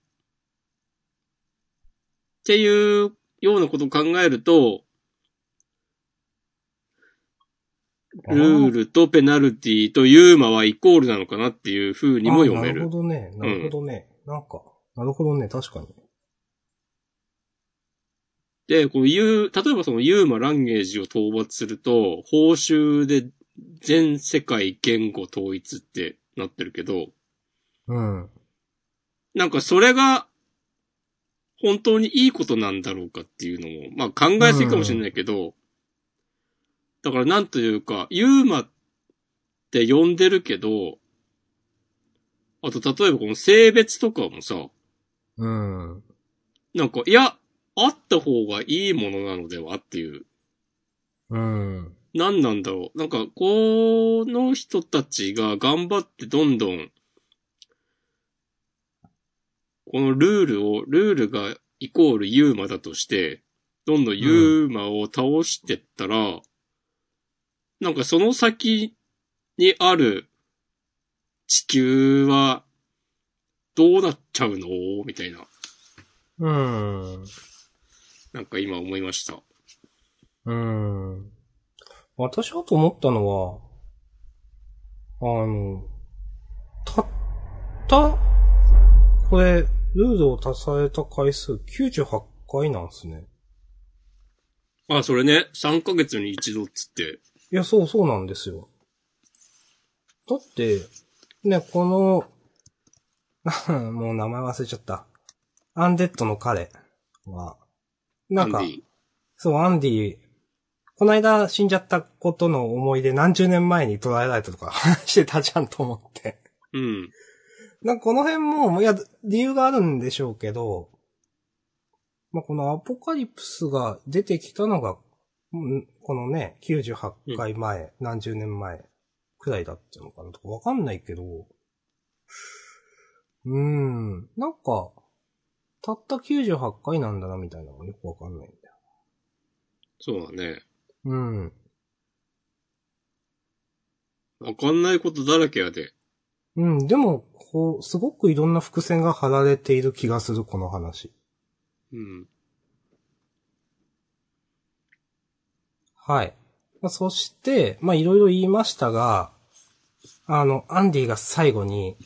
ていうようなことを考えると、ルールとペナルティとユーマはイコールなのかなっていう風にも読めるあなるほ。どね。なるほどね。なんか、なるほどね。確かに。で、このユー、例えばそのユーマランゲージを討伐すると、報酬で全世界言語統一ってなってるけど、うん。なんかそれが、本当にいいことなんだろうかっていうのも、まあ考えすぎかもしれないけど、だからなんというか、ユーマって呼んでるけど、あと例えばこの性別とかもさ、うん。なんか、いや、あった方がいいものなのではっていう、うん。何なんだろう。なんか、この人たちが頑張ってどんどん、このルールを、ルールがイコールユーマだとして、どんどんユーマを倒してったら、なんかその先にある地球はどうなっちゃうの？みたいな。うん。なんか今思いました。うん。私はと思ったのは、あの、たった、これ、ルールを足された回数98回なんですね。あ、それね、3ヶ月に一度っつって。いや、そうそうなんですよ。だって、ね、この、<laughs> もう名前忘れちゃった。アンデッドの彼は、なんかそう、アンディ、この間死んじゃったことの思い出何十年前に捉えられたとか <laughs> してたじゃんと思って。うん。なんかこの辺も、いや、理由があるんでしょうけど、まあ、このアポカリプスが出てきたのが、うんこのね、98回前、何十年前くらいだったのかなとかわかんないけど、うーん、なんか、たった98回なんだなみたいなのがよくわかんないんだよ。そうだね。うん。わかんないことだらけやで。うん、でも、こう、すごくいろんな伏線が張られている気がする、この話。うん。はい。まあそして、まあいろいろ言いましたが、あの、アンディが最後に、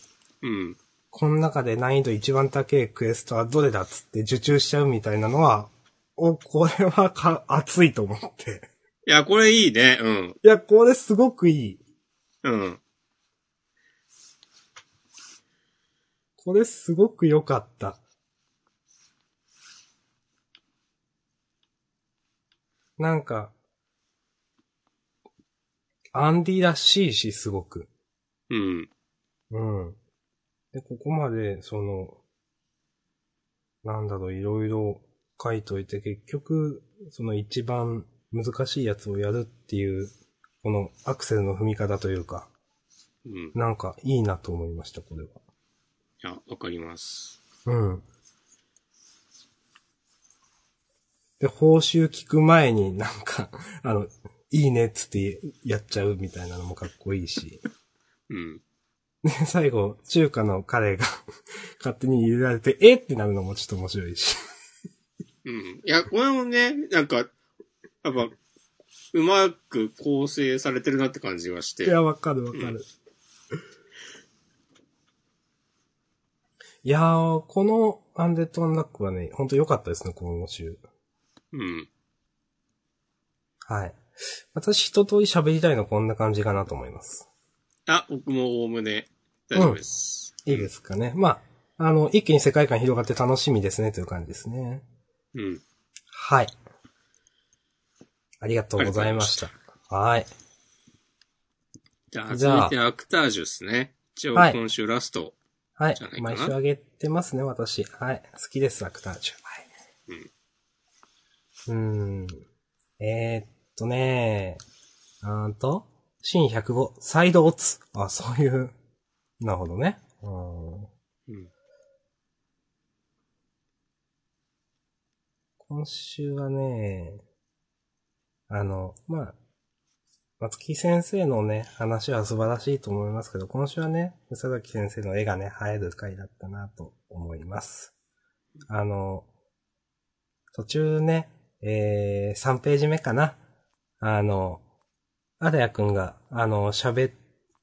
うん。この中で難易度一番高いクエストはどれだっつって受注しちゃうみたいなのは、お、これはか、熱いと思って。いや、これいいね。うん。いや、これすごくいい。うん。これすごく良かった。なんか、アンディらしいし、すごく。うん。うん。で、ここまで、その、なんだろう、いろいろ書いといて、結局、その一番難しいやつをやるっていう、このアクセルの踏み方というか、うん。なんかいいなと思いました、これは。いや、わかります。うん。で、報酬聞く前になんか、あの、いいねっつってやっちゃうみたいなのもかっこいいし。うん。で、最後、中華の彼が <laughs> 勝手に入れられて、えってなるのもちょっと面白いし。うん。いや、これもね、なんか、やっぱ、うまく構成されてるなって感じがして。いや、わかるわかる。うんいやー、このアンデッド・アンラックはね、ほんと良かったですね、この週。うん。はい。私一通り喋りたいのこんな感じかなと思います。あ、僕もおおむね大丈夫です。いいですかね。まあ、あの、一気に世界観広がって楽しみですね、という感じですね。うん。はい。ありがとうございました。はい。じゃあ、じゃあ続いてアクタージュですね。一応はい今週ラスト。はい毎週あげてますね、私。はい。好きです、アクタージュ。はい。うん。えー、っとねうーんと、シーン105、サイドオツ。あ、そういう、なるほどね。うん。うん。今週はね、あの、まあ、松木先生のね、話は素晴らしいと思いますけど、今週はね、宇佐崎先生の絵がね、映える回だったなと思います。あの、途中ね、えー、3ページ目かな。あの、アレヤくんが、あの、喋っ、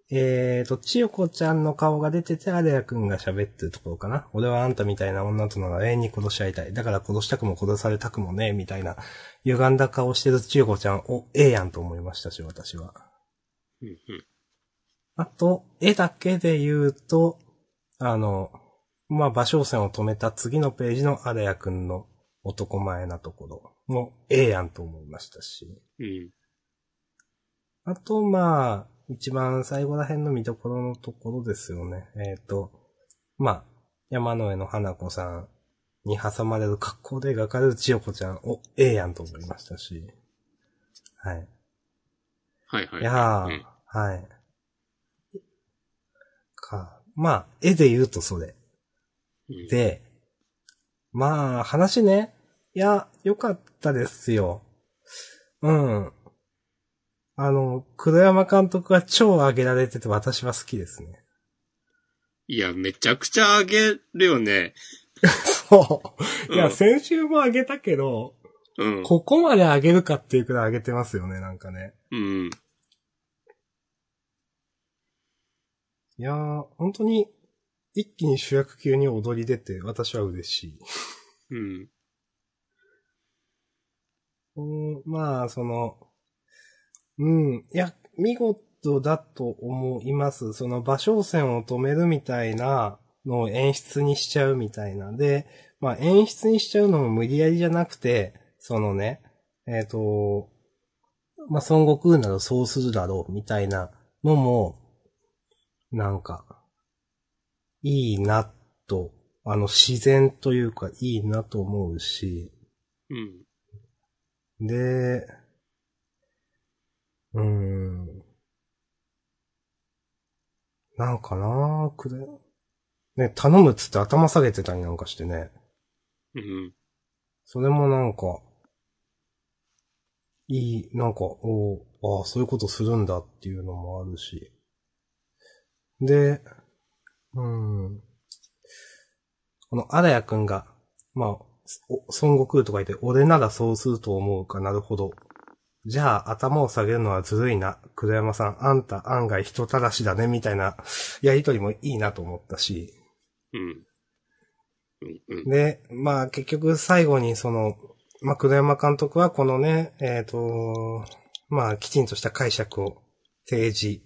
えーと、千代子ちゃんの顔が出てて、アレヤくんが喋ってるところかな。俺はあんたみたいな女とのが永遠に殺し合いたい。だから殺したくも殺されたくもねえ、みたいな、歪んだ顔してる千代子ちゃん、お、ええやんと思いましたし、私は。うん。うん。あと、絵だけで言うと、あの、まあ、馬小線を止めた次のページのアレヤくんの男前なところも、ええやんと思いましたし。うん。あと、まあ、一番最後ら辺の見どころのところですよね。えっ、と、まあ、山の上の花子さんに挟まれる格好で描かれる千代子ちゃん、お、ええやんと思いましたし。はい。はいはい。いやー、うんはい。か、まあ、絵で言うとそれ。うん、で、まあ、話ね。いや、良かったですよ。うん。あの、黒山監督が超上げられてて私は好きですね。いや、めちゃくちゃあげるよね。そう。いや、うん先週も上げたけど、うん。ここまで上げるかっていうくらい上げてますよね、なんかね。うん。いやー、本当に、一気に主役級に踊り出て、私は嬉しい。うん。うん、まあ、その、うん、いや、見事だと思います。その、馬小線を止めるみたいなのを演出にしちゃうみたいな。で、まあ、演出にしちゃうのも無理やりじゃなくて、そのね、えっ、と、まあ、孫悟空ならそうするだろう、みたいなのも、なんか、いいなと、あの、自然というか、いいなと思うし、うん。で、うーん。なんかなくれ、ね、頼むっつって頭下げてたりなんかしてね。うん。それもなんか、いい、なんか、おああ、そういうことするんだっていうのもあるし。で、うん。この荒谷くんが、まあ、お孫悟空とか言って、俺ならそうすると思うか？なるほど。じゃあ、頭を下げるのはずるいな。黒山さん、あんた案外人たらしだね、みたいなやりとりもいいなと思ったし。うん。うん。うん。で、まあ結局最後にその、まあ黒山監督はこのね、えっ、と、まあきちんとした解釈を提示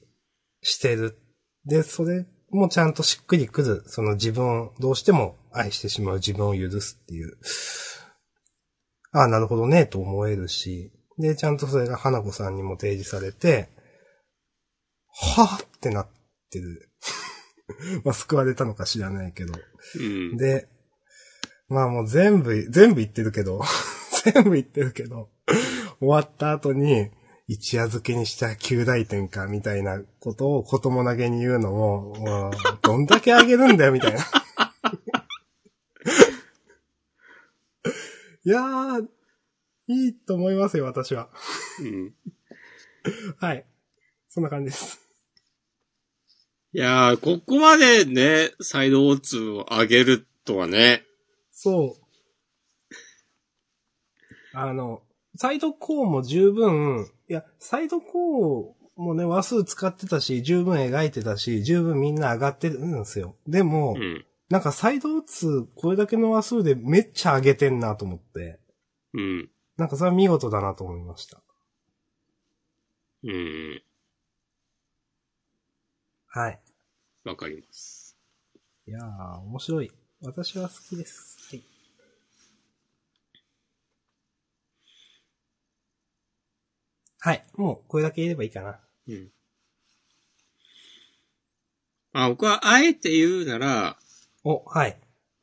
してる。で、それもちゃんとしっくりくる、その自分をどうしても愛してしまう自分を許すっていう。ああ、なるほどね、と思えるし。で、ちゃんとそれが花子さんにも提示されて、はぁってなってる。<laughs> まあ救われたのか知らないけど。うん。で、まあもう全部、全部言ってるけど、<laughs> 全部言ってるけど、終わった後に、一夜漬けにした旧大点か、みたいなことを子供投げに言うのも、どんだけあげるんだよ、みたいな。いやー、いいと思いますよ、私は。うん。はい。そんな感じです。いやー、ここまでね、サイドオーツを上げるとはね。そう。あの、サイドコーも十分、いや、サイドコーもね、話数使ってたし、十分描いてたし、十分みんな上がってるんですよ。でも、うん。なんかサイド打つ、これだけの話数でめっちゃ上げてんなと思って、うん。なんかそれは見事だなと思いました。うん。はい。わかります。いやー、面白い。私は好きです。はい。はい。もう、これだけ言えばいいかな。うん。あ、僕はあえて言うなら、お、はい。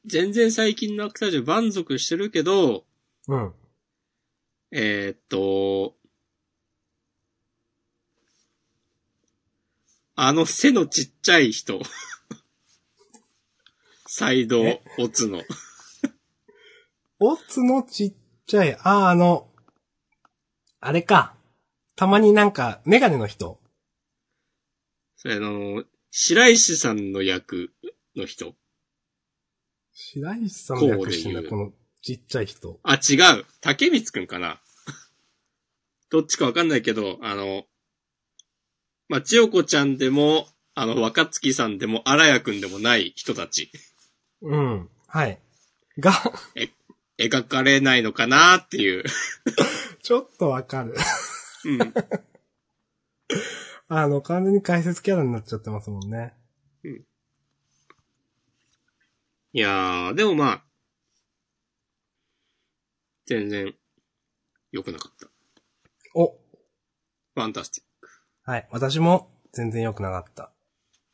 全然最近のアクタージュ満足してるけど、うん。えーっと、あの背のちっちゃい人。<laughs> サイドえ？オツの。オツのちっちゃい、あ、あの、あれか。たまになんか、メガネの人。それあの、白石さんの役の人。白石さんの役してんだ、このちっちゃい人。あ、違う。竹光くんかな。<laughs> どっちかわかんないけど、あの、まあ、千代子ちゃんでも、あの、若月さんでも、荒谷くんでもない人たち。うん。はい。が、描かれないのかなっていう。<laughs> ちょっとわかる。うん。<laughs> あの、完全に解説キャラになっちゃってますもんね。いやー、でもまあ、全然、良くなかった。お、ファンタスティック。はい。私も全然良くなかった。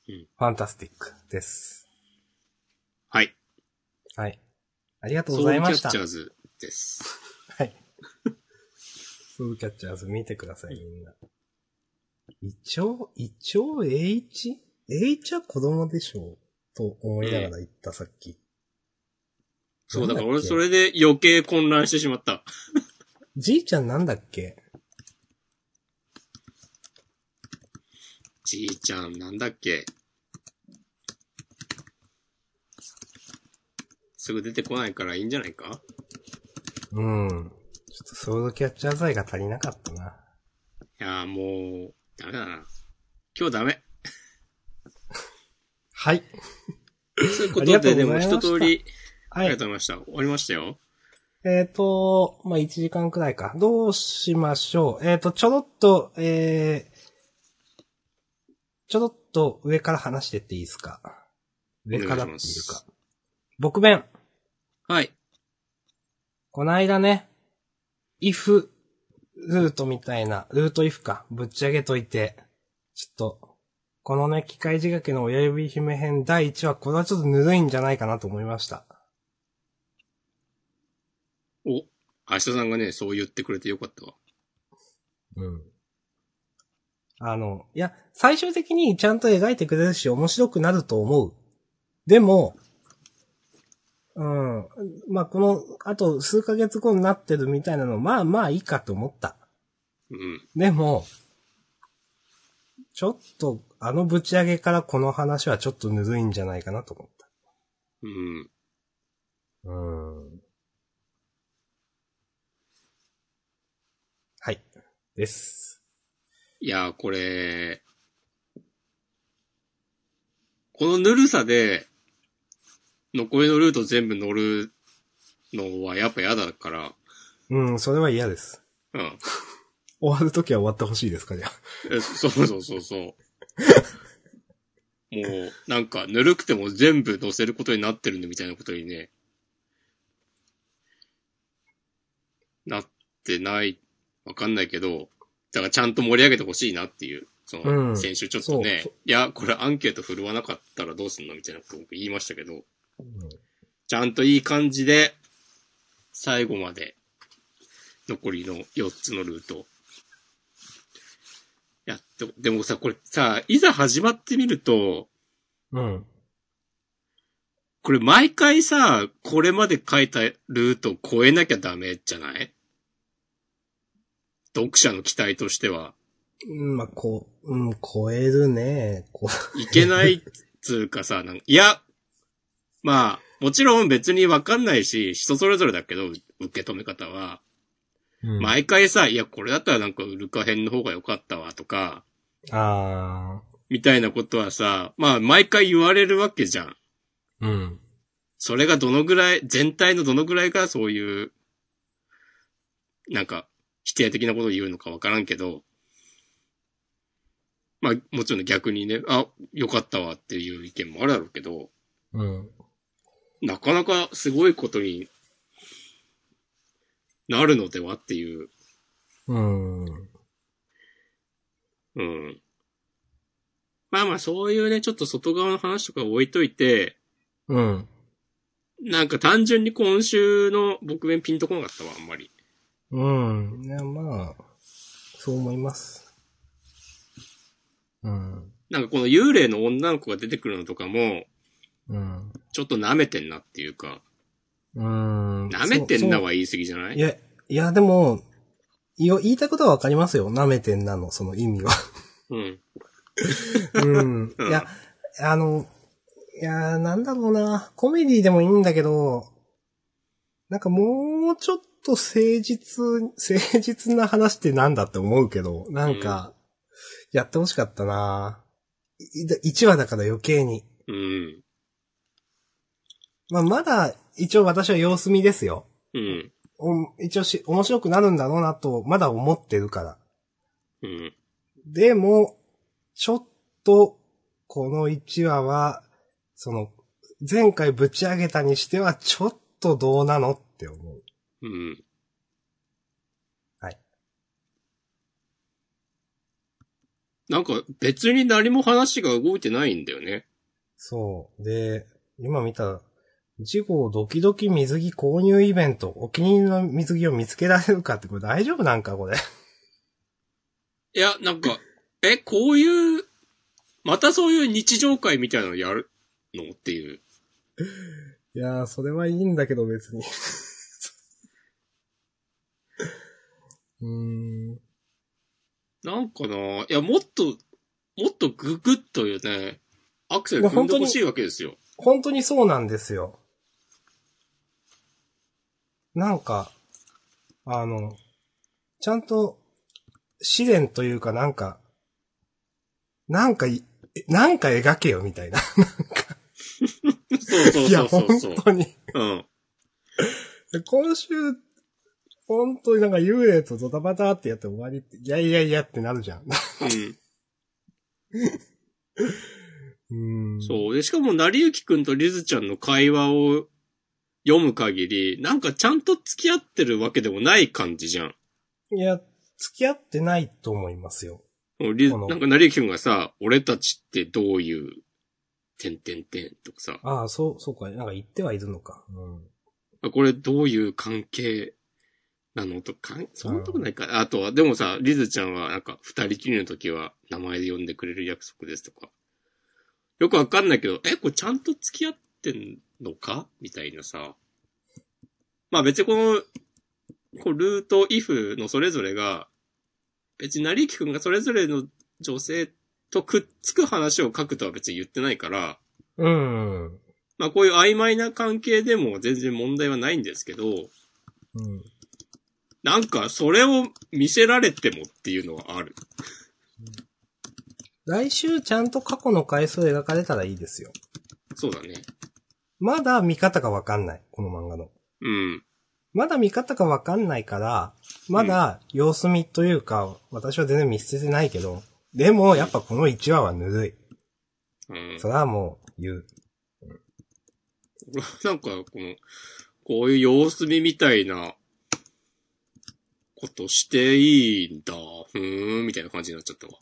うんファンタスティックです。はい。はい。ありがとうソウルキャございました。ッチャーズです。はい。ソウルキャッチャーズ見てください、みんな。イチョウ、イチョウ H?H は子供でしょうと思いながら言った、さっき。そう、だから俺それで余計混乱してしまった。<laughs> じいちゃんなんだっけ？じいちゃん、なんだっけ？すぐ出てこないからいいんじゃないか？うん。ちょっとソウルキャッチャーズ愛が足りなかったな。いやーもう、ダメだな。今日ダメ。はい。そういうこととで、でも一通り、あはいりがとう。ございました。終わりましたよ。えっ、と、まあ、1時間くらいか。どうしましょう。えっ、と、ちょろっと、えー、ちょろっと上から話してっていいですか？上からっていうか。僕弁。はい。この間ね、if ルートみたいな、ルート if か、ぶっち上げといて、ちょっと、このね、機械仕掛けの親指姫編第1話、これはちょっとぬるいんじゃないかなと思いました。お、明日さんがね、そう言ってくれてよかったわ。うん。あの、いや、最終的にちゃんと描いてくれるし、面白くなると思う。でも、うん。まあ、この、あと数ヶ月後になってるみたいなの、まあまあいいかと思った。うん。でも、ちょっと、あのぶち上げからこの話はちょっとぬるいんじゃないかなと思っうん。た。うん。はい。です。いやー、これ、このぬるさで、残りのルート全部乗るのはやっぱ嫌だから、うん、それは嫌です。うん。終わるときは終わってほしいですか、じゃあ。えそうそうそうそう。<laughs> もう、なんか、ぬるくても全部乗せることになってるんだみたいなことにね、なってない、わかんないけど、だからちゃんと盛り上げてほしいなっていう、その、うん先週ちょっとね、そういや、これアンケート振るわなかったらどうすんのみたいなこと僕言いましたけど、うんちゃんといい感じで、最後まで、残りの4つのルート。やって、でもさ、これさ、いざ始まってみると、うん。これ毎回さ、これまで書いたルートを超えなきゃダメじゃない？読者の期待としては。うんまあ、こう、うん、超えるね。こいけないっつうかさ、<laughs> なんかいや、まあ、もちろん別にわかんないし、人それぞれだけど、受け止め方は。う。うん、毎回さ、いや、これだったらなんかウルカ編の方が良かったわとか、あみたいなことはさ、まあ毎回言われるわけじゃん。ー。うん。それがどのぐらい、全体のどのぐらいがそういう、なんか、否定的なことを言うのかわからんけど、まあもちろん逆にね、あ、良かったわっていう意見もあるだろうけど、うん。なかなかすごいことになるのではっていう、うん。うん。まあまあそういうね、ちょっと外側の話とか置いといて、うん。なんか単純に今週の僕弁ピンとこなかったわ、あんまり。うん。いや、まあ、そう思います。うん。なんかこの幽霊の女の子が出てくるのとかも、うん。ちょっと舐めてんなっていうか、うん。舐めてんなは言い過ぎじゃない？いや、いや、でも、言いたいことはわかりますよ。舐めてんなの、その意味は。うん。<laughs> うん。いや、あの、いや、なんだろうな。コメディでもいいんだけど、なんかもうちょっと誠実、誠実な話ってなんだって思うけど、なんか、やってほしかったな。1話だから余計に。うん。まあ、まだ、一応私は様子見ですよ。うん。お一応し、面白くなるんだろうなと、まだ思ってるから。うん。でも、ちょっと、この1話は、その、前回ぶち上げたにしては、ちょっとどうなのって思う。うん。はい。なんか別に何も話が動いてないんだよね。そう。で、今見た、事後ドキドキ水着購入イベント、お気に入りの水着を見つけられるかって、これ大丈夫なんかこれ。いや、なんか、え、こういう、またそういう日常会みたいなのやるのっていう。いやー、それはいいんだけど別に。うーん。なんかないや、もっと、もっとググッというね、アクセル踏んでほしいわけですよ。本当にそうなんですよ。なんか、あの、ちゃんと、試練というかなんか、なんかい、なんか描けよみたいな。<laughs> そうそういや、本そうそうそう。当に。うん。今週、本当になんか幽霊とドタバタってやって終わりって、いやいやいやってなるじゃん。うん。<laughs> うん。そう。で、しかも、成幸くんとリズちゃんの会話を読む限り、なんかちゃんと付き合ってるわけでもない感じじゃん。いや、付き合ってないと思いますよ。なんか成幸くんがさ、俺たちってどういう、てんてんてんとかさ、ああ、そう、そうか。なんか言ってはいるのか。うん。あこれどういう関係なのとか、そんなとこないか。あとは、でもさ、リズちゃんはなんか二人きりの時は名前で呼んでくれる約束ですとか。よくわかんないけど、え、これちゃんと付き合ってんのか？みたいなさ。まあ別にこの、こうルート、イフのそれぞれが、別に成幸くんがそれぞれの女性とくっつく話を書くとは別に言ってないから、うん。まあこういう曖昧な関係でも全然問題はないんですけど、うん。なんかそれを見せられてもっていうのはある。来週ちゃんと過去の回数描かれたらいいですよ。そうだね。まだ見方がわかんない。この漫画の。うん。まだ見方がわかんないから、まだ様子見というか、私は全然見捨ててないけど、でもやっぱこの1話はぬるい。うん。それはもう言う。<laughs> なんか、この、こういう様子見みたいな、ことしていいんだ、ふーん、みたいな感じになっちゃったわ。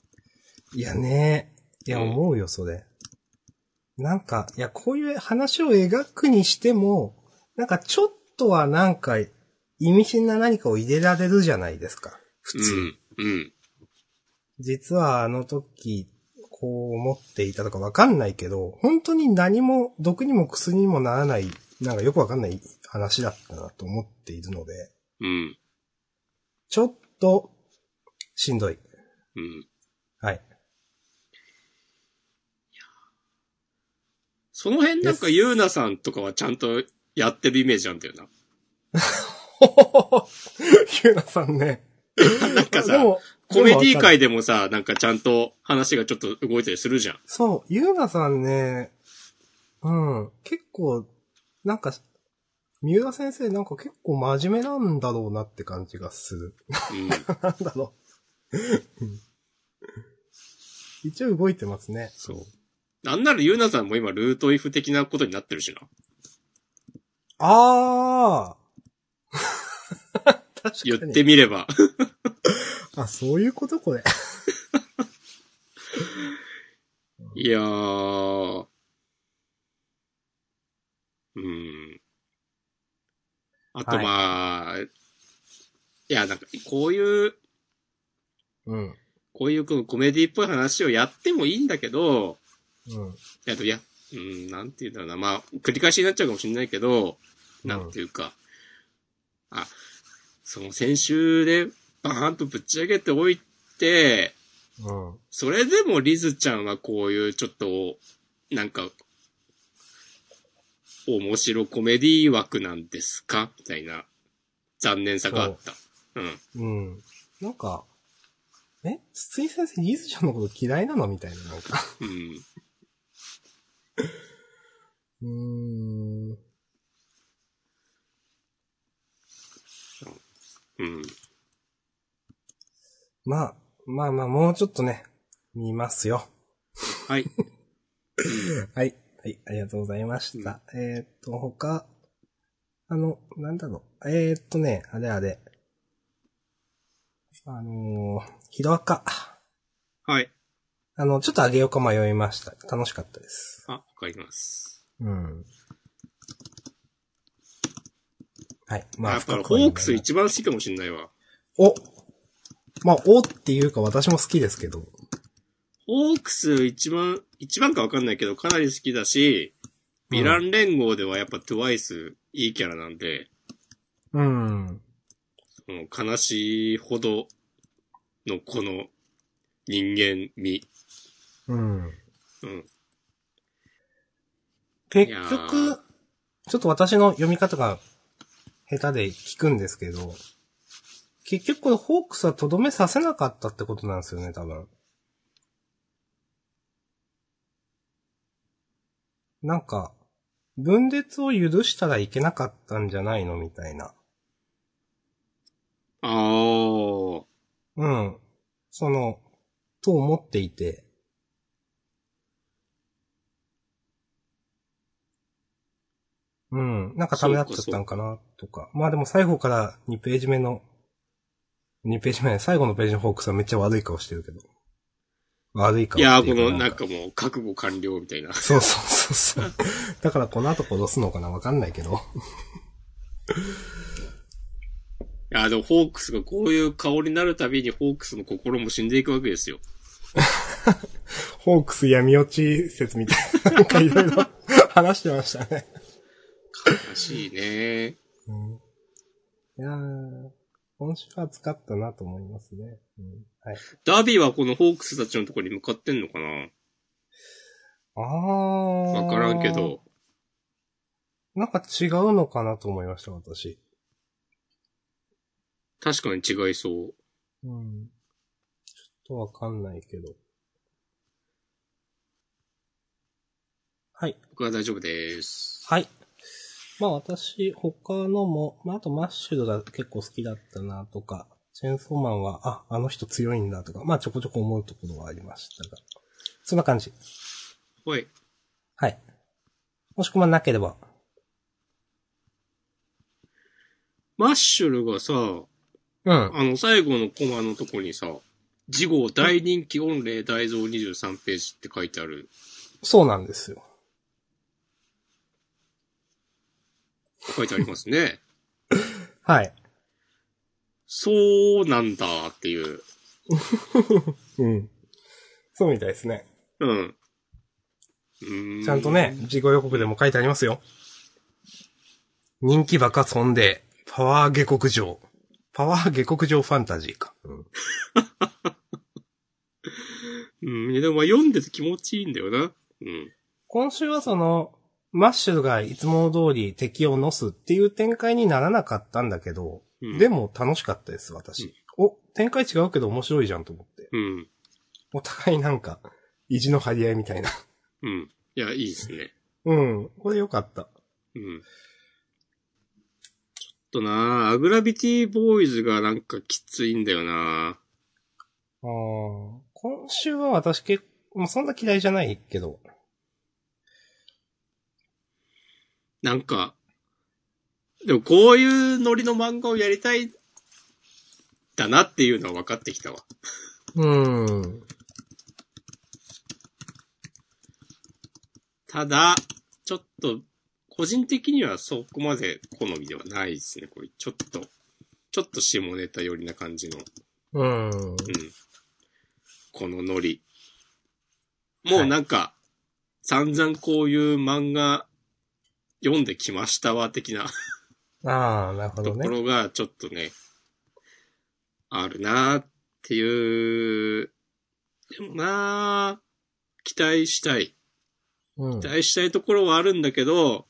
いやねいやうん思うよ、それ。なんか、いや、こういう話を描くにしても、なんかちょっとはなんか、意味深な何かを入れられるじゃないですか。普通。うん。うん。実はあの時、こう思っていたとかわかんないけど、本当に何も毒にも薬にもならない、なんかよくわかんない話だったなと思っているので、うん。ちょっと、しんどい。うん。はい。その辺なんかユーナさんとかはちゃんとやってるイメージなんだよな。ゆうなさんね。なんかさコメディ界でもさ、なんかちゃんと話がちょっと動いたりするじゃん。そう、ゆうなさんね、うん、結構、なんか、三浦先生なんか結構真面目なんだろうなって感じがする。うん。<laughs> なんだろう。うん一応動いてますね。そう。なんならユーナさんも今ルートイフ的なことになってるしな。ああ <laughs> 確かに。言ってみれば。<laughs> あ、そういうことこれ。<laughs> いやー。うん。あとはいまあ、いや、なんか、こういう、うん。こういうコメディっぽい話をやってもいいんだけど、うん。いや、と、いや、うん、なんていうんだろうな。まあ、繰り返しになっちゃうかもしれないけど、うんなんていうか、あ、その先週でバーンとぶち上げておいて、うん。それでもリズちゃんはこういうちょっと、なんか、面白コメディ枠なんですか？みたいな残念さがあった。うん。うん。なんか、え？筒井先生、リズちゃんのこと嫌いなの？みたいな、なんか。うん。<laughs> うーん。うん。まあ、まあまあ、もうちょっとね、見ますよ。はい。<laughs> はい。はい、ありがとうございました。えーっと、他、あの、なんだろう。えーっとね、あれあれ。あのー、ヒロアカ。はい。あの、ちょっとあげようか迷いました。楽しかったです。あ、わかります。うん。はい。まあ、やっぱホークス一番好きかもしんないわ。おまあ、おっていうか私も好きですけど。ホークス一番、一番かわかんないけど、かなり好きだし、ヴィラン連合ではやっぱトゥワイスいいキャラなんで、うん。その悲しいほどのこの人間味。うん。うん。結局ー、ちょっと私の読み方が下手で聞くんですけど、結局これホークスはとどめさせなかったってことなんですよね、多分。なんか、分裂を許したらいけなかったんじゃないのみたいな。あー。うん。その、と思っていて。うん。なんかためらっちゃったんかな、とか。まあでも最後から2ページ目の、2ページ目、最後のページのホークスはめっちゃ悪い顔してるけど。悪い顔いやー、このなんかもう覚悟完了みたいな。そうそうそうそう。<laughs> だからこの後殺すのかなわかんないけど。<laughs> いやー、でもホークスがこういう顔になるたびにホークスの心も死んでいくわけですよ。<laughs> ホークス闇落ち説みたいな。なんかいろいろ話してましたね。悲しいねうんいやー、今週は暑かったなと思いますね。うん、はい。ダービーはこのホークスたちのところに向かってんのかな？あー。わからんけど。。なんか違うのかなと思いました、私。確かに違いそう。うん。ちょっとわかんないけど。はい。僕は大丈夫です。はい。まあ私、他のも、まああとマッシュルが結構好きだったなとか、チェーンソーマンは、あ、あの人強いんだとか、まあちょこちょこ思うところはありましたが。そんな感じ。はい。はい。もしくはなければ。マッシュルがさ、うん。あの最後のコマのとこにさ、次号大人気御礼大蔵23ページって書いてある。そうなんですよ。書いてありますね。<laughs> はい。そうなんだっていう。<laughs> うん。そうみたいですね。うん。ちゃんとね、。事後予告でも書いてありますよ。人気爆発音で、パワー下克上。パワー下克上ファンタジーか。うん。<laughs> うん。いやでもまあ読んでて気持ちいいんだよな。うん。今週はその、マッシュルがいつも通り敵を乗すっていう展開にならなかったんだけど、うんでも楽しかったです、私。お、展開違うけど面白いじゃんと思って。うん。お互いなんか、意地の張り合いみたいな。うん。いや、いいですね。うん、これよかった。うん。となアグラビティボーイズがなんかきついんだよなあー今週は私結構、もうそんな嫌いじゃないけど。なんか、でもこういうノリの漫画をやりたい、だなっていうのは分かってきたわ。うん。ただ、ちょっと、個人的にはそこまで好みではないですね。これ、ちょっと、ちょっと下ネタ寄りな感じの、うん。うん。このノリ。もうなんか、散々こういう漫画読んできましたわ、的なああ、なるほどね。ところがちょっとね、あるなーっていう、でもなー期待したい。うん期。待したいところはあるんだけど、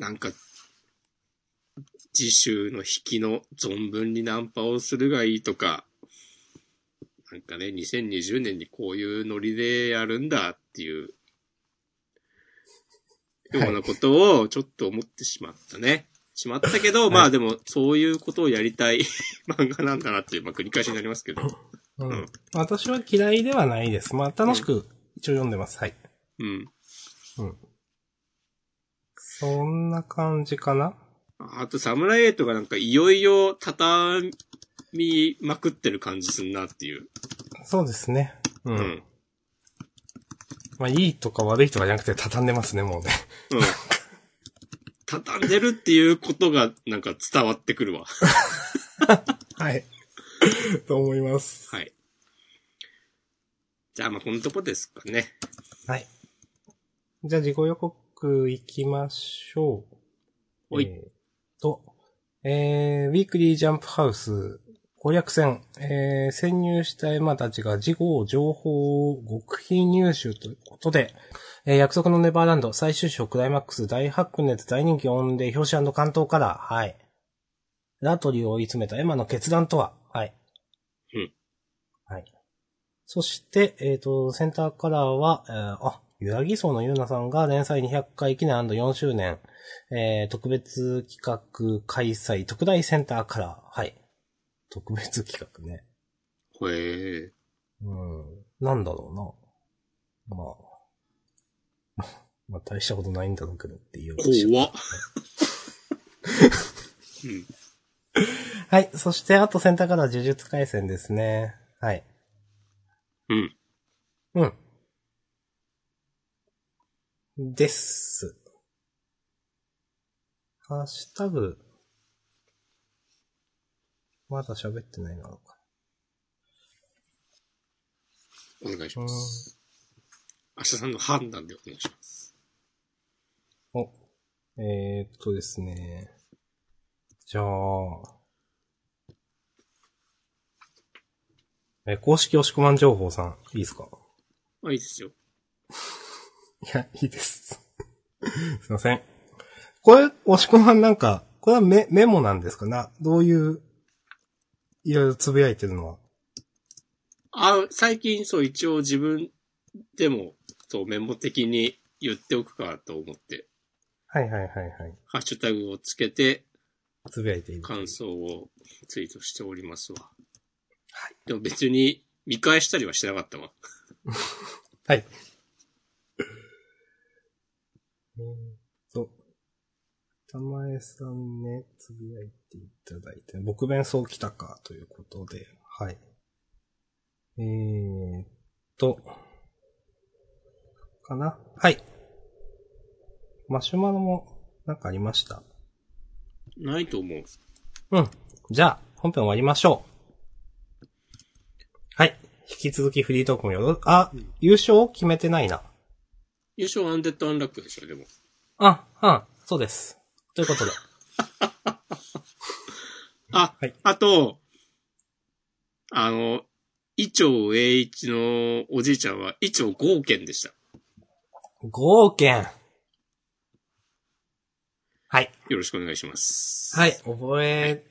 なんか、次週の引きの存分にナンパをするがいいとか、なんかね、2020年にこういうノリでやるんだっていう、ようなことをちょっと思ってしまったね。しまったけど、まあでも、そういうことをやりたい <laughs> 漫画なんだなっていう、まあ繰り返しになりますけど。うん。私は嫌いではないです。まあ、楽しく一応読んでます。はい。うん。うん。そんな感じかな？あと、サムライエイトがなんかいよいよ畳みまくってる感じすんなっていう。そうですね。う。うんん。まあ、いいとか悪いとかじゃなくて畳んでますね、もうね。うん。畳んでるっていうことがなんか伝わってくるわ。はい。と思います。はい。じゃあまあこのとこですかね。はい。じゃあ、自己予告行きましょう。ほいえーと、えー、ウィークリージャンプハウス攻略戦、えー、潜入したエマたちが事後情報を極秘入手ということで、えー、約束のネバーランド最終章クライマックス大白熱大人気音で表紙関東カラー、はい。ラトリを追い詰めたエマの決断とは、はい。うん。はい。そして、えっ、と、センターカラーは、えーあ、ゆらぎそうのゆうなさんが連載200回記念 &4 周年、えー、特別企画開催特大センターカラー。はい。特別企画ね。ほえー。うん。なんだろうな。まあ。<laughs> まあ、大したことないんだろうけどっていう。怖っ。うん。はい。そして、あとセンターカラー呪術回戦ですね。はい。うん。うん。です。ハッシュタグ。まだ喋ってないなのか。お願いします。明日さんの判断でお願いします。お。えー、っとですね。じゃあ。え、公式押し込まん情報さん、いいですか？まあいいですよ。いや、いいです。<laughs> すいません。これ、押し込まんなんか、これはメメモなんですか？などういう、いろいろつぶやいてるのは？あ、最近そう一応自分でも、そうメモ的に言っておくかと思って、はいはいはいはい。ハッシュタグをつけてつぶやいている。感想をツイートしておりますわ。はい。でも別に見返したりはしてなかったわ。<laughs> はい。えーっと、玉江さんね、つぶやいていただいて、僕弁そう来たかということで、はい。えーっと、かな？はい。マシュマロもなんかありました？ないと思う。うん。じゃあ、本編終わりましょう。はい。引き続きフリートークもよろ、あ、優勝決めてないな。優勝アンデッドアンラックでしょ、でも。あ、うん、そうです。ということで。<laughs> あ、はいあと、あの、伊調栄一のおじいちゃんは、伊調豪賢でした。合憲。はい。よろしくお願いします。はい、覚え、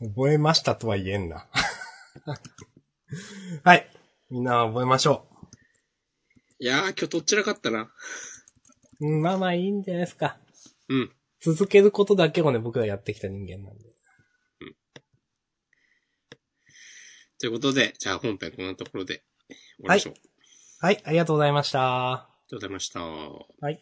覚えましたとは言えんな。はい。みんな覚えましょいやー、今日どっちらかったな。う。うんまあまあいいんじゃないですか。うん。続けることだけをね、僕らやってきた人間なんで。ということで、じゃあ本編こんなところで終わりましょう。はい、ありがとうございました。ありがとうございました。はい。